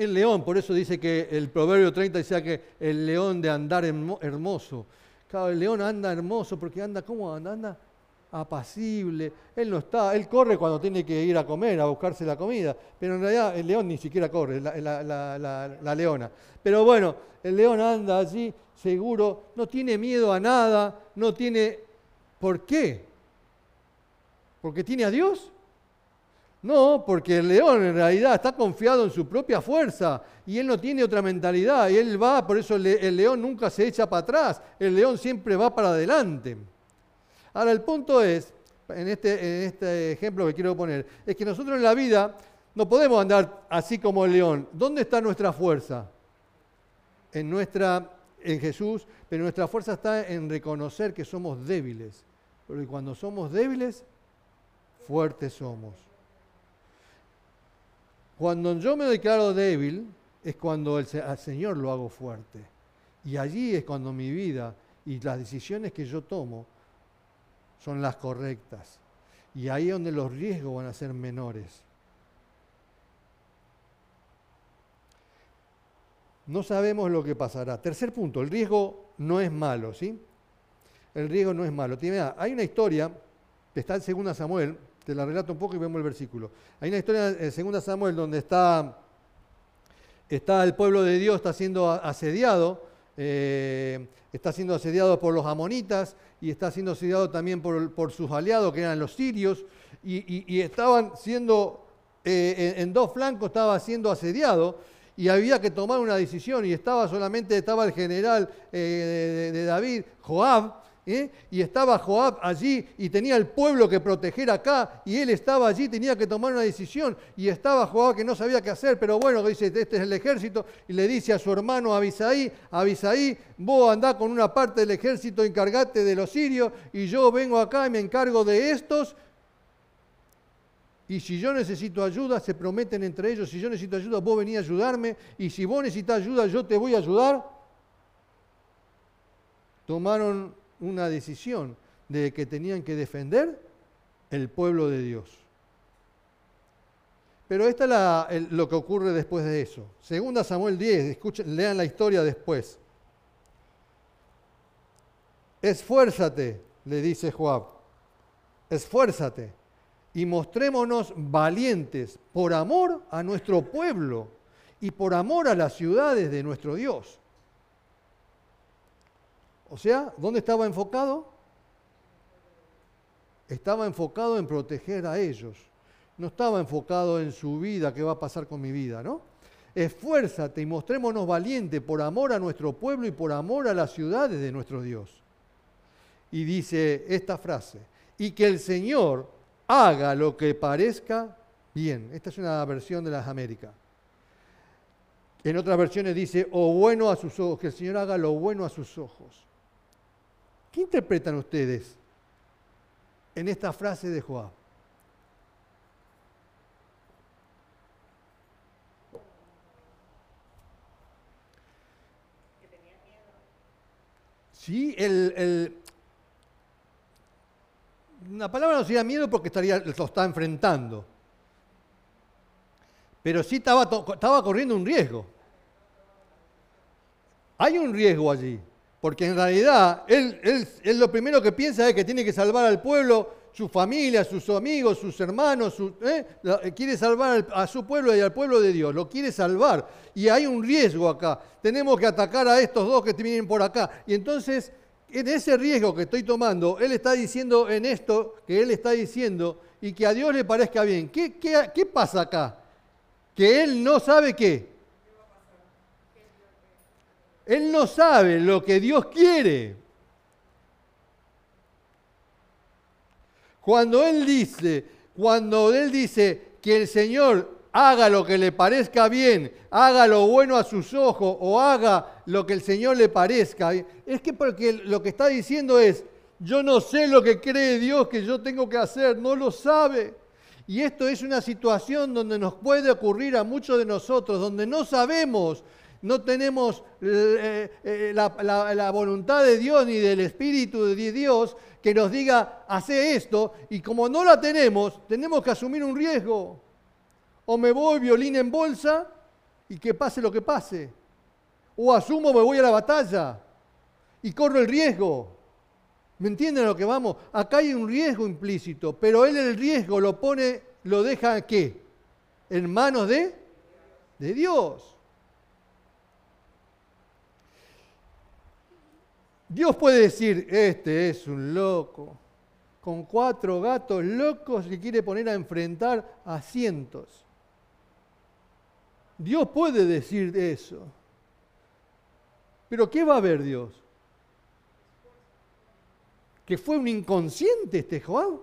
El león, por eso dice que el Proverbio 30 dice que el león de andar hermoso. Claro, el león anda hermoso porque anda, ¿cómo anda? Anda apacible. Él no está, él corre cuando tiene que ir a comer, a buscarse la comida. Pero en realidad el león ni siquiera corre, la leona. Pero bueno, el león anda allí seguro, no tiene miedo a nada, no tiene... ¿Por qué? ¿Porque tiene a Dios? No, porque el león en realidad está confiado en su propia fuerza y él no tiene otra mentalidad y él va, por eso el león nunca se echa para atrás, el león siempre va para adelante. Ahora el punto es, en este, en este ejemplo que quiero poner, es que nosotros en la vida no podemos andar así como el león. ¿Dónde está nuestra fuerza? En, nuestra, en Jesús, pero nuestra fuerza está en reconocer que somos débiles. Porque cuando somos débiles, fuertes somos. Cuando yo me declaro débil, es cuando el, al Señor lo hago fuerte. Y allí es cuando mi vida y las decisiones que yo tomo son las correctas. Y ahí es donde los riesgos van a ser menores. No sabemos lo que pasará. Tercer punto, el riesgo no es malo, ¿sí? El riesgo no es malo. Hay una historia que está en 2 Samuel, te la relato un poco y vemos el versículo. Hay una historia en 2 Samuel donde está, está el pueblo de Dios, está siendo asediado, eh, está siendo asediado por los amonitas y está siendo asediado también por, sus aliados, que eran los sirios, y, estaban siendo, eh, en, dos flancos estaba siendo asediado y había que tomar una decisión y estaba solamente, estaba el general eh, de David, Joab, ¿eh? y estaba Joab allí y tenía el pueblo que proteger acá y él estaba allí, tenía que tomar una decisión y estaba Joab que no sabía qué hacer, pero bueno, dice, este es el ejército y le dice a su hermano Abisaí, Abisaí, vos andá con una parte del ejército, encargate de los sirios y yo vengo acá y me encargo de estos. Y si yo necesito ayuda, se prometen entre ellos, si yo necesito ayuda, vos venís a ayudarme, y si vos necesitas ayuda, yo te voy a ayudar. Tomaron una decisión de que tenían que defender el pueblo de Dios. Pero esta es lo que ocurre después de eso. Segunda Samuel 10, escuchen, lean la historia después. Esfuérzate, le dice Joab, esfuérzate y mostrémonos valientes por amor a nuestro pueblo y por amor a las ciudades de nuestro Dios. O sea, ¿dónde estaba enfocado? Estaba enfocado en proteger a ellos. No estaba enfocado en su vida, qué va a pasar con mi vida, ¿no? Esfuérzate y mostrémonos valientes por amor a nuestro pueblo y por amor a las ciudades de nuestro Dios. Y dice esta frase, y que el Señor haga lo que parezca bien. Esta es una versión de las Américas. En otras versiones dice, o bueno a sus ojos, que el Señor haga lo bueno a sus ojos. ¿Qué interpretan ustedes en esta frase de Joab? Sí, el, una palabra no sería miedo porque estaría, lo está enfrentando. Pero sí estaba corriendo un riesgo. Hay un riesgo allí, porque en realidad él, él, lo primero que piensa es que tiene que salvar al pueblo, su familia, sus amigos, sus hermanos, ¿eh? Eh, quiere salvar a su pueblo y al pueblo de Dios, lo quiere salvar. Y hay un riesgo acá, tenemos que atacar a estos dos que vienen por acá. Y entonces, en ese riesgo que estoy tomando, él está diciendo en esto, que él está diciendo, y que a Dios le parezca bien. ¿Qué, qué, qué pasa acá? Que él no sabe qué. Él no sabe lo que Dios quiere. Cuando Él dice, cuando Él dice que el Señor haga lo que le parezca bien, haga lo bueno a sus ojos o haga lo que el Señor le parezca, es que porque lo que está diciendo es, yo no sé lo que cree Dios que yo tengo que hacer, no lo sabe. Y esto es una situación donde nos puede ocurrir a muchos de nosotros, donde no sabemos no tenemos eh, eh, la, voluntad de Dios ni del Espíritu de Dios que nos diga, hace esto, y como no la tenemos, tenemos que asumir un riesgo. O me voy violín en bolsa y que pase lo que pase. O asumo, me voy a la batalla y corro el riesgo. ¿Me entienden lo que vamos? Acá hay un riesgo implícito, pero él el riesgo lo pone, lo deja ¿qué? En manos de, de Dios. Dios puede decir, este es un loco, con cuatro gatos locos que quiere poner a enfrentar a cientos. Dios puede decir eso. Pero ¿qué va a ver Dios? ¿Que fue un inconsciente este Joab?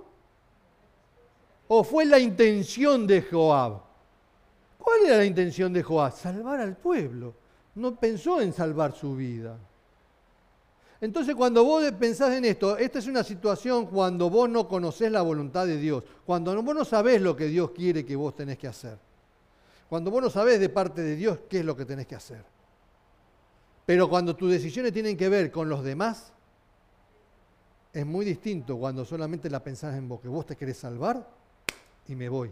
¿O fue la intención de Joab? ¿Cuál era la intención de Joab? Salvar al pueblo. No pensó en salvar su vida. Entonces cuando vos pensás en esto, esta es una situación cuando vos no conocés la voluntad de Dios, cuando vos no sabés lo que Dios quiere que vos tenés que hacer, cuando vos no sabés de parte de Dios qué es lo que tenés que hacer. Pero cuando tus decisiones tienen que ver con los demás, es muy distinto cuando solamente la pensás en vos, que vos te querés salvar y me voy.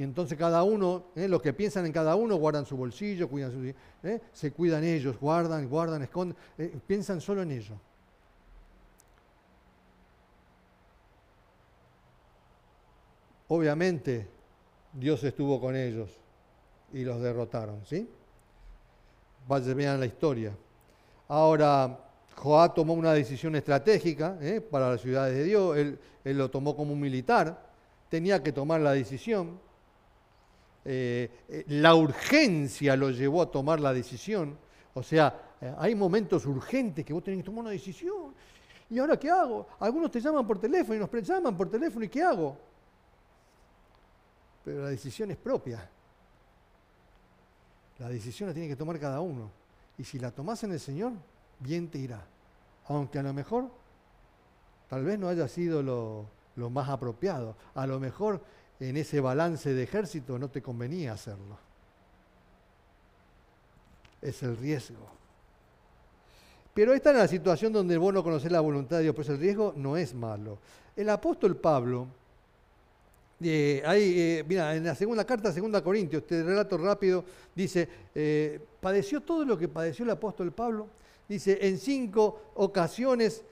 Y entonces cada uno, ¿eh? los que piensan en cada uno, guardan su bolsillo, cuidan su, ¿eh? se cuidan ellos, guardan, guardan, esconden, eh, piensan solo en ello. Obviamente Dios estuvo con ellos y los derrotaron, ¿sí? Vayan, vean la historia. Ahora, Joá tomó una decisión estratégica para las ciudades de Dios, él lo tomó como un militar, tenía que tomar la decisión, eh, eh, la urgencia lo llevó a tomar la decisión. O sea, eh, hay momentos urgentes que vos tenés que tomar una decisión. ¿Y ahora qué hago? Algunos te llaman por teléfono y nos llaman por teléfono y ¿qué hago? Pero la decisión es propia. La decisión la tiene que tomar cada uno. Y si la tomás en el Señor, bien te irá. Aunque a lo mejor tal vez no haya sido lo, lo más apropiado. A lo mejor en ese balance de ejército no te convenía hacerlo. Es el riesgo. Pero esta es la situación donde vos no conocés la voluntad de Dios, pues el riesgo no es malo. El apóstol Pablo, eh, eh, mira, en la segunda carta, segunda Corintios, este relato rápido, dice, eh, padeció todo lo que padeció el apóstol Pablo. Dice, en cinco ocasiones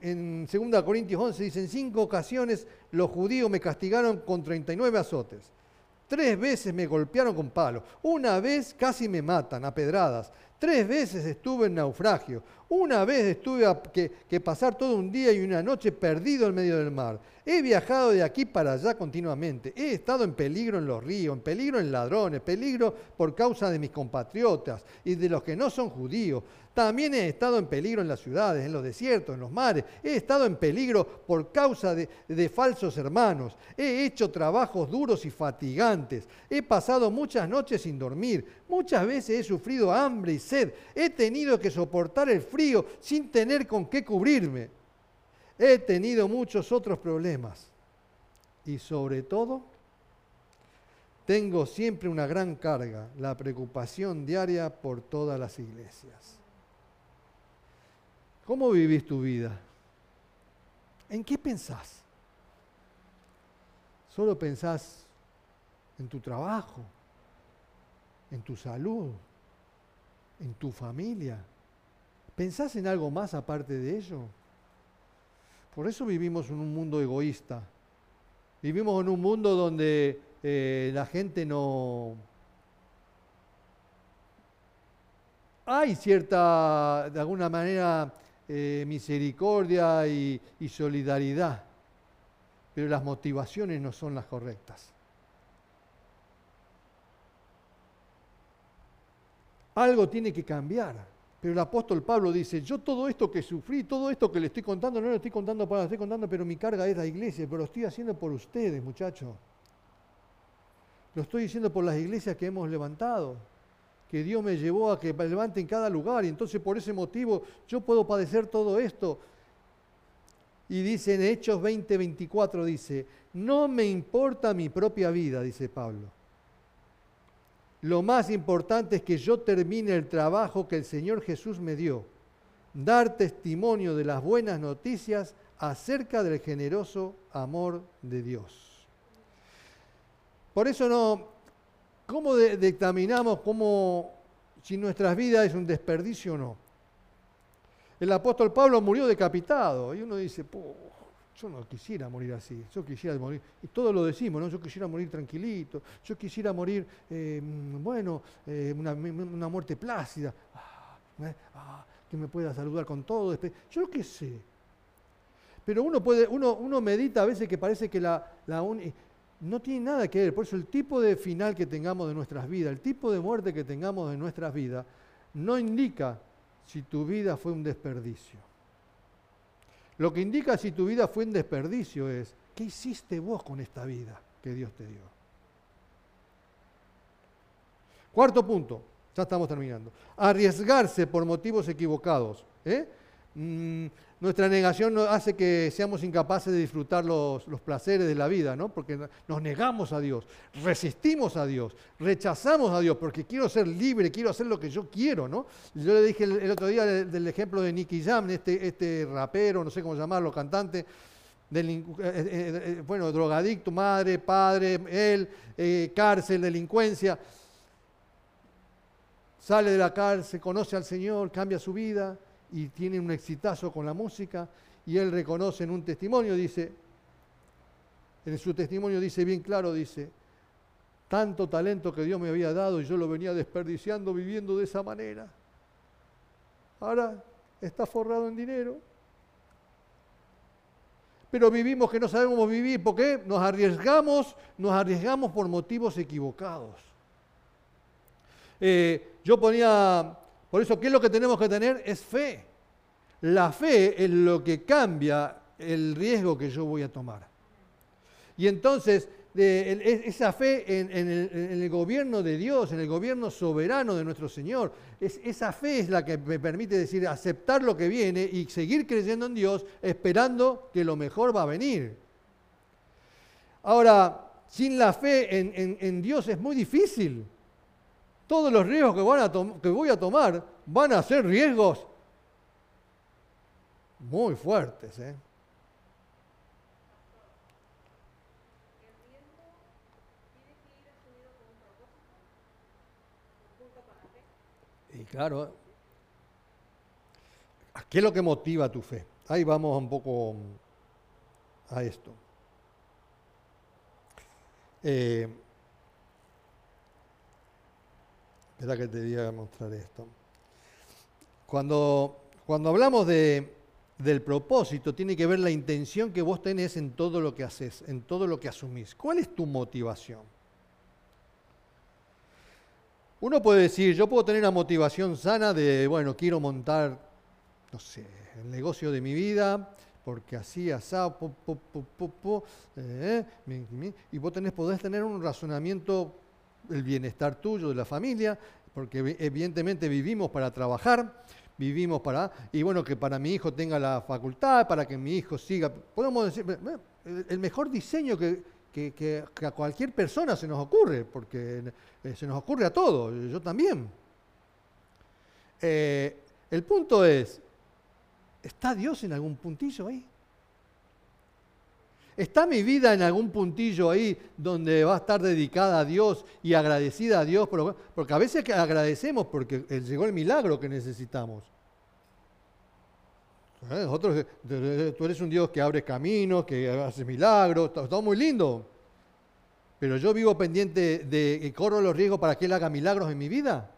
en 2 Corintios 11 dice, en cinco ocasiones los judíos me castigaron con 39 azotes. Tres veces me golpearon con palos. Una vez casi me matan a pedradas. Tres veces estuve en naufragio. Una vez estuve que, pasar todo un día y una noche perdido en medio del mar. He viajado de aquí para allá continuamente. He estado en peligro en los ríos, en peligro en ladrones, peligro por causa de mis compatriotas y de los que no son judíos. También he estado en peligro en las ciudades, en los desiertos, en los mares. He estado en peligro por causa de, de falsos hermanos. He hecho trabajos duros y fatigantes. He pasado muchas noches sin dormir. Muchas veces he sufrido hambre y He tenido que soportar el frío sin tener con qué cubrirme. He tenido muchos otros problemas. Y sobre todo, tengo siempre una gran carga, la preocupación diaria por todas las iglesias. ¿Cómo vivís tu vida? ¿En qué pensás? ¿Solo pensás en tu trabajo, en tu salud, en tu familia? ¿Pensás en algo más aparte de ello? Por eso vivimos en un mundo egoísta. Vivimos en un mundo donde eh, la gente no... Hay cierta, de alguna manera, eh, misericordia y, y solidaridad, pero las motivaciones no son las correctas. Algo tiene que cambiar. Pero el apóstol Pablo dice, yo todo esto que sufrí, todo esto que le estoy contando, no lo estoy contando para lo estoy contando, pero mi carga es la iglesia, pero lo estoy haciendo por ustedes, muchachos. Lo estoy diciendo por las iglesias que hemos levantado, que Dios me llevó a que levante en cada lugar, y entonces por ese motivo yo puedo padecer todo esto. Y dice en Hechos 20, 24, dice, no me importa mi propia vida, dice Pablo lo más importante es que yo termine el trabajo que el Señor Jesús me dio, dar testimonio de las buenas noticias acerca del generoso amor de Dios. Por eso no, ¿cómo dictaminamos cómo, si nuestras vidas es un desperdicio o no? El apóstol Pablo murió decapitado y uno dice, yo no quisiera morir así, yo quisiera morir, y todo lo decimos, ¿no? Yo quisiera morir tranquilito, yo quisiera morir, eh, bueno, eh, una, muerte plácida, ah, ¿eh? ah, que me pueda saludar con todo, yo qué sé. Pero uno puede, uno, uno medita a veces que parece que la, la no tiene nada que ver, por eso el tipo de final que tengamos de nuestras vidas, el tipo de muerte que tengamos de nuestras vidas, no indica si tu vida fue un desperdicio. Lo que indica si tu vida fue un desperdicio es, ¿qué hiciste vos con esta vida que Dios te dio? Cuarto punto, ya estamos terminando. Arriesgarse por motivos equivocados. ¿eh? Mm, nuestra negación hace que seamos incapaces de disfrutar los, placeres de la vida, ¿no? Porque nos negamos a Dios, resistimos a Dios, rechazamos a Dios, porque quiero ser libre, quiero hacer lo que yo quiero, ¿no? Yo le dije el, otro día del, ejemplo de Nicky Jam, este, este rapero, no sé cómo llamarlo, cantante, eh, eh, eh, bueno, drogadicto, madre, padre, él, cárcel, delincuencia. Sale de la cárcel, conoce al Señor, cambia su vida, y tiene un exitazo con la música y él reconoce en un testimonio, dice, en su testimonio dice bien claro, dice, tanto talento que Dios me había dado y yo lo venía desperdiciando viviendo de esa manera. Ahora está forrado en dinero. Pero vivimos que no sabemos vivir. ¿Por qué? Nos arriesgamos, nos arriesgamos por motivos equivocados. Eh, yo ponía por eso, ¿qué es lo que tenemos que tener? Es fe. La fe es lo que cambia el riesgo que yo voy a tomar. Y entonces, esa fe en, el, gobierno de Dios, en el gobierno soberano de nuestro Señor, esa fe es la que me permite decir, aceptar lo que viene y seguir creyendo en Dios, esperando que lo mejor va a venir. Ahora, sin la fe en Dios es muy difícil. Todos los riesgos que, voy a tomar van a ser riesgos muy fuertes. ¿eh? Y claro, ¿qué es lo que motiva tu fe? Ahí vamos un poco a esto. Eh, Espera que te voy a mostrar esto. Cuando, cuando hablamos de, del propósito, tiene que ver la intención que vos tenés en todo lo que haces, en todo lo que asumís. ¿Cuál es tu motivación? Uno puede decir, yo puedo tener una motivación sana de, bueno, quiero montar, no sé, el negocio de mi vida, porque así, asá, eh, y vos tenés, podés tener un razonamiento el bienestar tuyo, de la familia, porque evidentemente vivimos para trabajar, vivimos para, y bueno, que para mi hijo tenga la facultad, para que mi hijo siga, podemos decir, el mejor diseño que, que, a cualquier persona se nos ocurre, porque eh, se nos ocurre a todos, yo también. Eh, el punto es, ¿Está Dios en algún puntillo ahí? ¿Está mi vida en algún puntillo ahí donde va a estar dedicada a Dios y agradecida a Dios? Porque a veces agradecemos porque llegó el milagro que necesitamos. ¿Eh? tú eres un Dios que abre caminos, que hace milagros, todo muy lindo. Pero yo vivo pendiente de que corro los riesgos para que Él haga milagros en mi vida.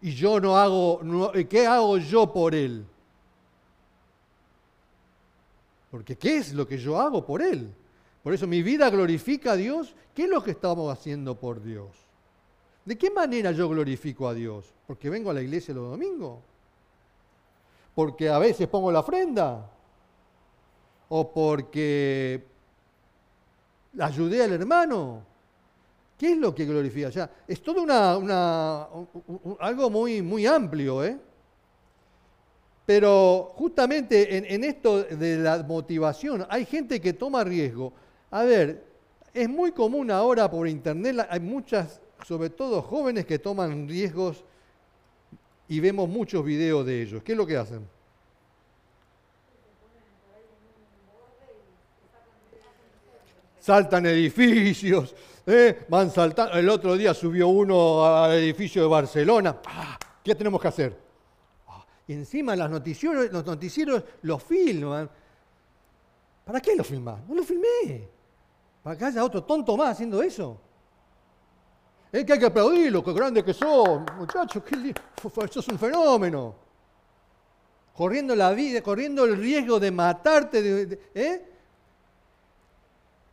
Y yo no hago, ¿qué hago yo por Él? Porque ¿qué es lo que yo hago por Él? Por eso mi vida glorifica a Dios. ¿Qué es lo que estamos haciendo por Dios? ¿De qué manera yo glorifico a Dios? ¿Porque vengo a la iglesia los domingos? ¿Porque a veces pongo la ofrenda? ¿O porque ayudé al hermano? ¿Qué es lo que glorifica? O es todo una, algo muy, muy amplio, ¿eh? Pero justamente en, esto de la motivación, hay gente que toma riesgo. A ver, es muy común ahora por internet, hay muchas, sobre todo jóvenes que toman riesgos y vemos muchos videos de ellos. ¿Qué es lo que hacen? Saltan edificios, ¿eh? van saltando. El otro día subió uno al edificio de Barcelona. Ah, ¿Qué tenemos que hacer? Y encima los noticieros, los noticieros lo filman. ¿Para qué lo filmás? No lo filmé. ¿Para que haya otro tonto más haciendo eso? Es que hay que aplaudirlo, qué grande que sos, muchachos, qué sos un fenómeno. Corriendo la vida, corriendo el riesgo de matarte, ¿eh?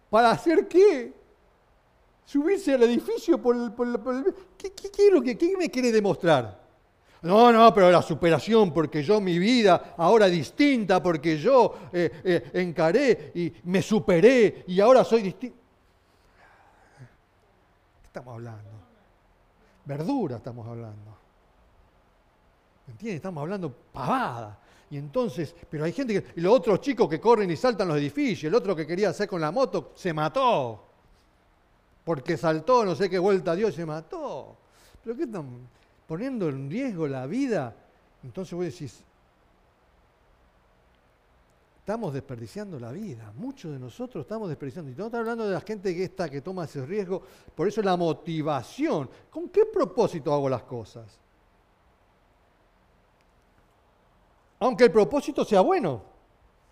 ¿Para hacer qué? Subirse al edificio por el... ¿Qué, qué, lo que, ¿Qué me quiere demostrar? No, no, pero la superación, porque yo mi vida ahora distinta, porque yo eh, eh, encaré y me superé y ahora soy distinto. ¿Qué estamos hablando? Verdura estamos hablando. ¿Me entiendes? Estamos hablando pavada. Y entonces, pero hay gente que, y los otros chicos que corren y saltan los edificios, el otro que quería hacer con la moto, se mató. Porque saltó, no sé qué vuelta dio y se mató. ¿Pero qué están? Poniendo en riesgo la vida, entonces vos decís, estamos desperdiciando la vida. Muchos de nosotros estamos desperdiciando. Y no estamos hablando de la gente que está, que toma ese riesgo. Por eso la motivación. ¿Con qué propósito hago las cosas? Aunque el propósito sea bueno.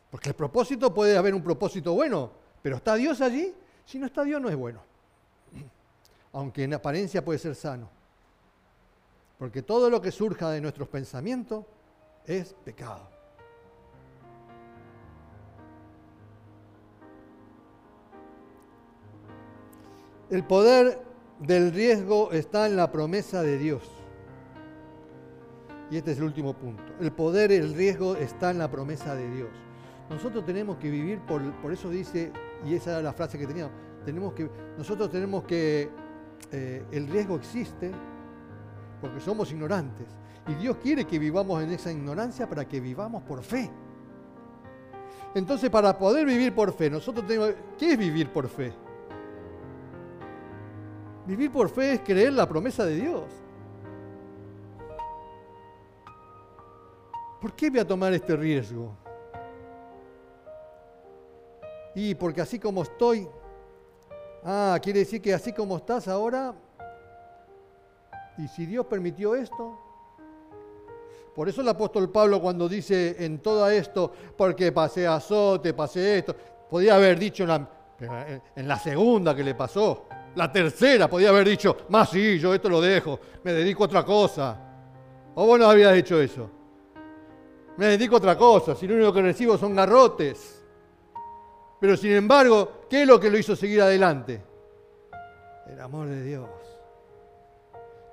Porque el propósito puede haber un propósito bueno. Pero ¿está Dios allí? Si no está Dios no es bueno. Aunque en apariencia puede ser sano. Porque todo lo que surja de nuestros pensamientos es pecado. El poder del riesgo está en la promesa de Dios. Y este es el último punto. El poder, el riesgo está en la promesa de Dios. Nosotros tenemos que vivir, por, por eso dice, y esa era la frase que teníamos, tenemos que, nosotros tenemos que, eh, el riesgo existe, porque somos ignorantes. Y Dios quiere que vivamos en esa ignorancia para que vivamos por fe. Entonces, para poder vivir por fe, nosotros tenemos... ¿Qué es vivir por fe? Vivir por fe es creer la promesa de Dios. ¿Por qué voy a tomar este riesgo? Y porque así como estoy, ah, quiere decir que así como estás ahora, y si Dios permitió esto, por eso el apóstol Pablo cuando dice en todo esto, porque pasé azote, pasé esto, podía haber dicho en la, en la segunda que le pasó, la tercera podía haber dicho, más sí, yo esto lo dejo, me dedico a otra cosa. ¿O vos no habías dicho eso? Me dedico a otra cosa, si lo único que recibo son garrotes. Pero sin embargo, ¿qué es lo que lo hizo seguir adelante? El amor de Dios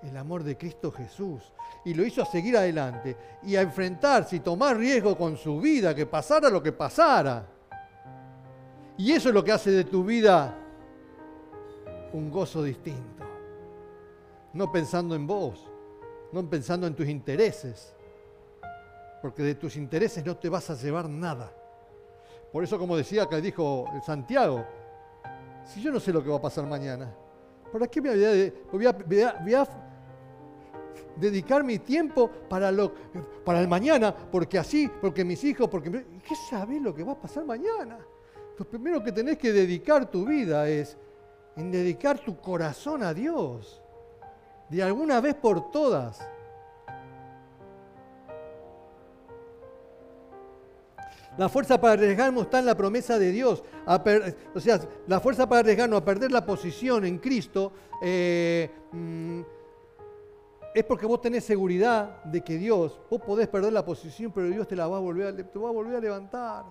el amor de Cristo Jesús. Y lo hizo a seguir adelante y a enfrentarse y tomar riesgo con su vida, que pasara lo que pasara. Y eso es lo que hace de tu vida un gozo distinto. No pensando en vos, no pensando en tus intereses, porque de tus intereses no te vas a llevar nada. Por eso, como decía que dijo Santiago, si yo no sé lo que va a pasar mañana, ¿para qué me voy a, voy a dedicar mi tiempo para, lo, para el mañana, porque así, porque mis hijos, porque... ¿Qué sabes lo que va a pasar mañana? Lo primero que tenés que dedicar tu vida es en dedicar tu corazón a Dios, de alguna vez por todas. La fuerza para arriesgarnos está en la promesa de Dios. o sea, la fuerza para arriesgarnos a perder la posición en Cristo eh, mm, es porque vos tenés seguridad de que Dios, vos podés perder la posición, pero Dios te la va a volver a, te va a, volver a levantar.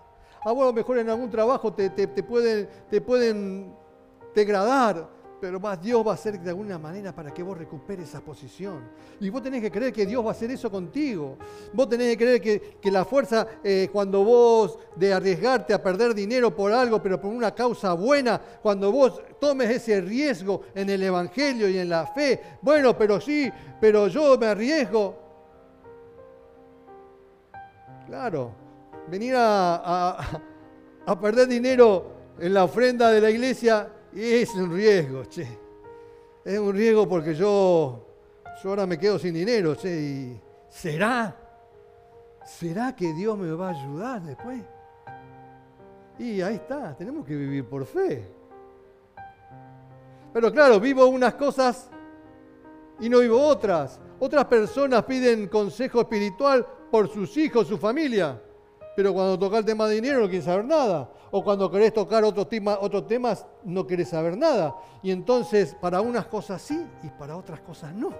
A vos a lo mejor en algún trabajo te, te, pueden, te pueden degradar, pero más Dios va a hacer de alguna manera para que vos recuperes esa posición. Y vos tenés que creer que Dios va a hacer eso contigo. Vos tenés que creer que, la fuerza, eh, cuando vos de arriesgarte a perder dinero por algo, pero por una causa buena, cuando vos tomes ese riesgo en el Evangelio y en la fe, bueno, pero sí, pero yo me arriesgo. Claro, venir a, a perder dinero en la ofrenda de la iglesia es un riesgo, che. Es un riesgo porque yo, yo ahora me quedo sin dinero, che. Y ¿Será? ¿Será que Dios me va a ayudar después? Y ahí está, tenemos que vivir por fe. Pero claro, vivo unas cosas y no vivo otras. Otras personas piden consejo espiritual por sus hijos, su familia pero cuando toca el tema de dinero no quieres saber nada. O cuando querés tocar otros temas no querés saber nada. Y entonces para unas cosas sí y para otras cosas no.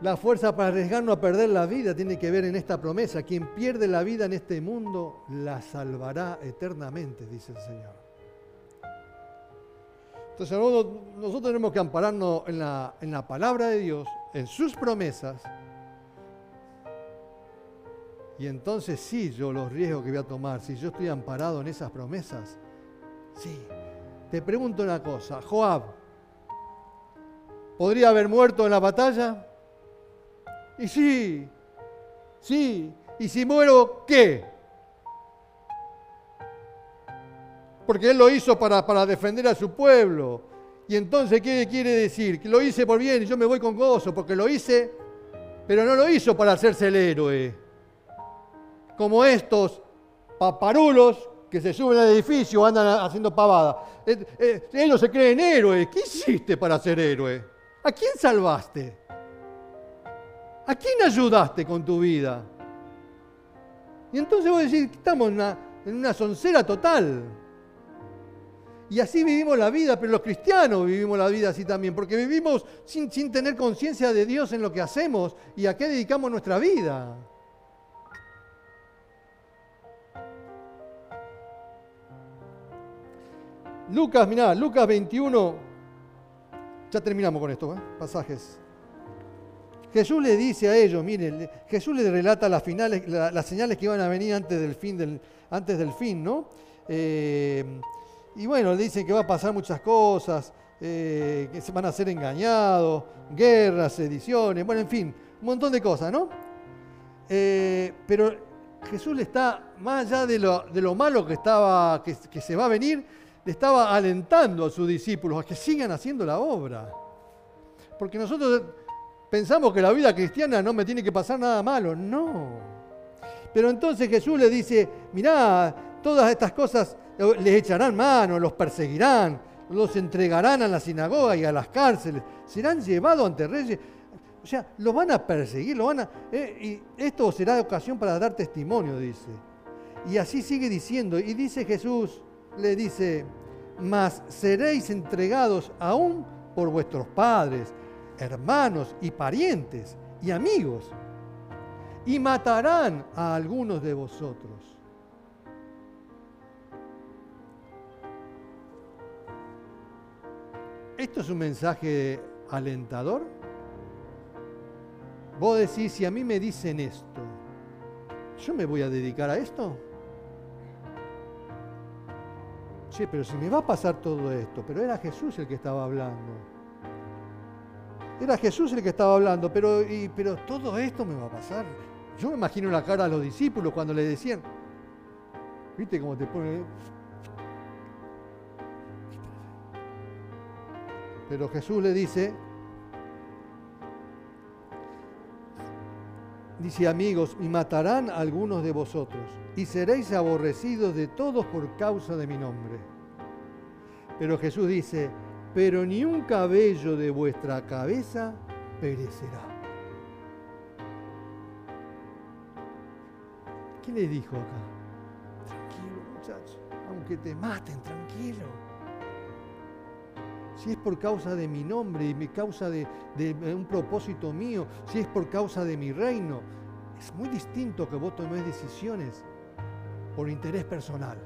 La fuerza para arriesgarnos a perder la vida tiene que ver en esta promesa. Quien pierde la vida en este mundo la salvará eternamente, dice el Señor. Entonces nosotros, tenemos que ampararnos en la, en la palabra de Dios, en sus promesas, y entonces sí, yo los riesgos que voy a tomar, si yo estoy amparado en esas promesas, sí. Te pregunto una cosa, Joab, ¿podría haber muerto en la batalla? Y sí, sí. ¿Y si muero, qué? Porque él lo hizo para, para defender a su pueblo. Y entonces, ¿qué quiere decir? Que lo hice por bien y yo me voy con gozo, porque lo hice, pero no lo hizo para hacerse el héroe como estos paparulos que se suben al edificio andan haciendo pavada. Eh, eh, ellos se creen héroes. ¿Qué hiciste para ser héroe? ¿A quién salvaste? ¿A quién ayudaste con tu vida? Y entonces vos decís, estamos en una, en soncera total. Y así vivimos la vida, pero los cristianos vivimos la vida así también, porque vivimos sin, sin tener conciencia de Dios en lo que hacemos y a qué dedicamos nuestra vida. Lucas, mirá, Lucas 21, ya terminamos con estos ¿eh? pasajes. Jesús le dice a ellos, miren, Jesús les relata las, señales que iban a venir antes del fin, del, antes del fin ¿no? Eh, y bueno, le dicen que va a pasar muchas cosas, eh, que se van a ser engañados, guerras, sediciones, bueno, en fin, un montón de cosas, ¿no? pero Jesús le está, más allá de lo, malo que, estaba, que, se va a venir, estaba alentando a sus discípulos a que sigan haciendo la obra. Porque nosotros pensamos que la vida cristiana no me tiene que pasar nada malo. No. Pero entonces Jesús le dice, mirá, todas estas cosas les echarán mano, los perseguirán, los entregarán a la sinagoga y a las cárceles, serán llevados ante reyes. O sea, los van a perseguir, lo van a... Eh, y esto será ocasión para dar testimonio, dice. Y así sigue diciendo. Y dice Jesús, le dice, mas seréis entregados aún por vuestros padres, hermanos y parientes y amigos, y matarán a algunos de vosotros. ¿Esto es un mensaje alentador? Vos decís, si a mí me dicen esto, ¿yo me voy a dedicar a esto? Che, pero si me va a pasar todo esto, pero era Jesús el que estaba hablando. Era Jesús el que estaba hablando, pero, pero todo esto me va a pasar. Yo me imagino la cara de los discípulos cuando le decían, ¿viste cómo te pone? Pero Jesús le dice, dice amigos, y matarán algunos de vosotros, y seréis aborrecidos de todos por causa de mi nombre. Pero Jesús dice, pero ni un cabello de vuestra cabeza perecerá. ¿Qué le dijo acá? Tranquilo muchacho, aunque te maten, tranquilo. Si es por causa de mi nombre y mi causa de, de un propósito mío, si es por causa de mi reino, es muy distinto que vos tomes decisiones por interés personal.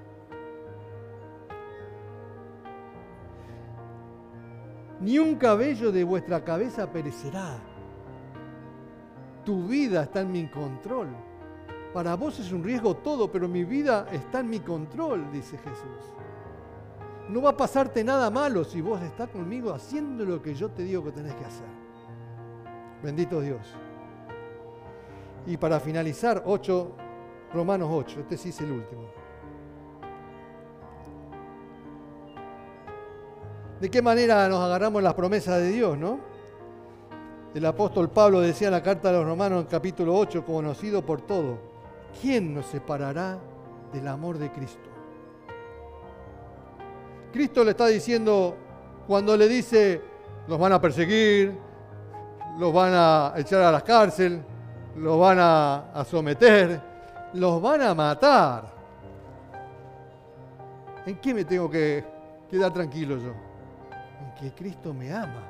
Ni un cabello de vuestra cabeza perecerá. Tu vida está en mi control. Para vos es un riesgo todo, pero mi vida está en mi control, dice Jesús. No va a pasarte nada malo si vos estás conmigo haciendo lo que yo te digo que tenés que hacer. Bendito Dios. Y para finalizar, 8, Romanos 8, este sí es el último. ¿De qué manera nos agarramos las promesas de Dios, no? El apóstol Pablo decía en la carta a los Romanos en capítulo 8, conocido por todo, ¿quién nos separará del amor de Cristo? Cristo le está diciendo, cuando le dice, los van a perseguir, los van a echar a la cárcel, los van a, someter, los van a matar. ¿En qué me tengo que quedar tranquilo yo? En que Cristo me ama.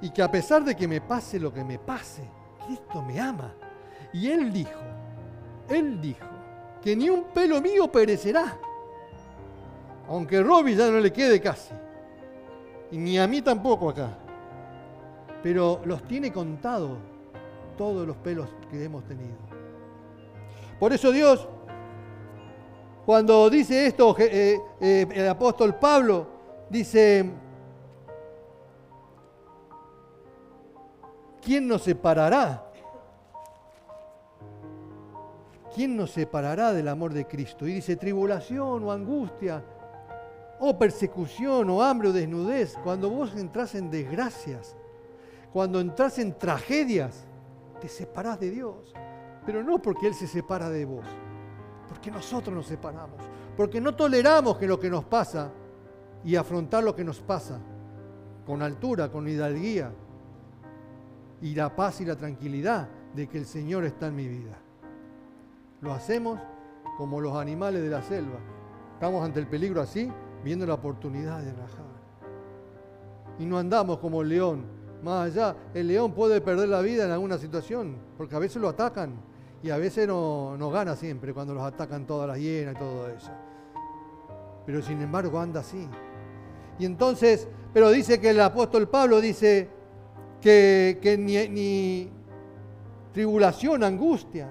Y que a pesar de que me pase lo que me pase, Cristo me ama. Y Él dijo, él dijo que ni un pelo mío perecerá, aunque Robbie ya no le quede casi, y ni a mí tampoco acá, pero los tiene contados todos los pelos que hemos tenido. Por eso Dios, cuando dice esto, eh, eh, el apóstol Pablo dice, ¿quién nos separará ¿quién nos separará del amor de Cristo? Y dice, tribulación o angustia, o persecución, o hambre o desnudez. Cuando vos entras en desgracias, cuando entras en tragedias, te separás de Dios. Pero no porque Él se separa de vos, porque nosotros nos separamos, porque no toleramos que lo que nos pasa y afrontar lo que nos pasa con altura, con hidalguía y la paz y la tranquilidad de que el Señor está en mi vida. Lo hacemos como los animales de la selva. Estamos ante el peligro así, viendo la oportunidad de rajar. Y no andamos como el león. Más allá, el león puede perder la vida en alguna situación, porque a veces lo atacan y a veces no, no gana siempre cuando los atacan todas las hienas y todo eso. Pero sin embargo anda así. Y entonces, pero dice que el apóstol Pablo dice que, que ni, ni tribulación, angustia,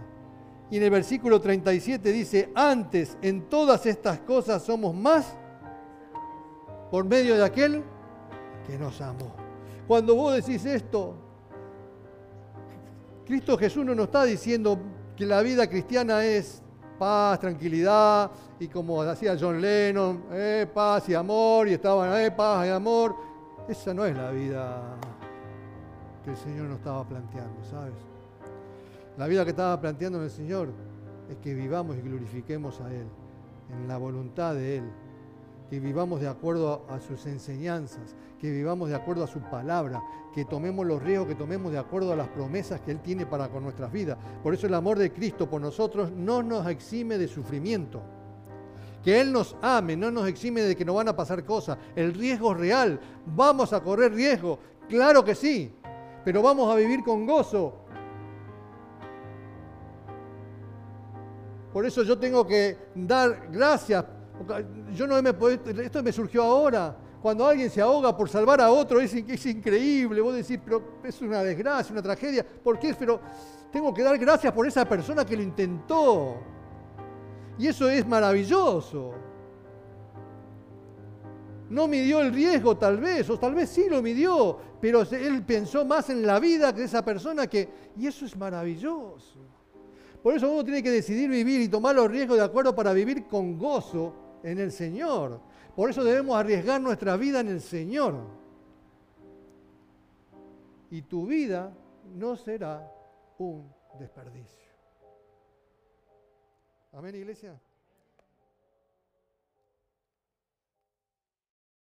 y en el versículo 37 dice, antes en todas estas cosas somos más por medio de aquel que nos amó. Cuando vos decís esto, Cristo Jesús no nos está diciendo que la vida cristiana es paz, tranquilidad, y como decía John Lennon, eh, paz y amor, y estaban, eh, paz y amor. Esa no es la vida que el Señor nos estaba planteando, ¿sabes? La vida que estaba planteando el Señor es que vivamos y glorifiquemos a Él, en la voluntad de Él, que vivamos de acuerdo a, sus enseñanzas, que vivamos de acuerdo a su palabra, que tomemos los riesgos, que tomemos de acuerdo a las promesas que Él tiene para con nuestras vidas. Por eso el amor de Cristo por nosotros no nos exime de sufrimiento. Que Él nos ame, no nos exime de que no van a pasar cosas. El riesgo es real. Vamos a correr riesgo, claro que sí, pero vamos a vivir con gozo, Por eso yo tengo que dar gracias. Yo no me esto me surgió ahora. Cuando alguien se ahoga por salvar a otro, es, es increíble. Vos decís, pero es una desgracia, una tragedia. ¿Por qué? Pero tengo que dar gracias por esa persona que lo intentó. Y eso es maravilloso. No midió el riesgo tal vez, o tal vez sí lo midió, pero él pensó más en la vida que esa persona que... Y eso es maravilloso. Por eso uno tiene que decidir vivir y tomar los riesgos de acuerdo para vivir con gozo en el Señor. Por eso debemos arriesgar nuestra vida en el Señor. Y tu vida no será un desperdicio. Amén, iglesia.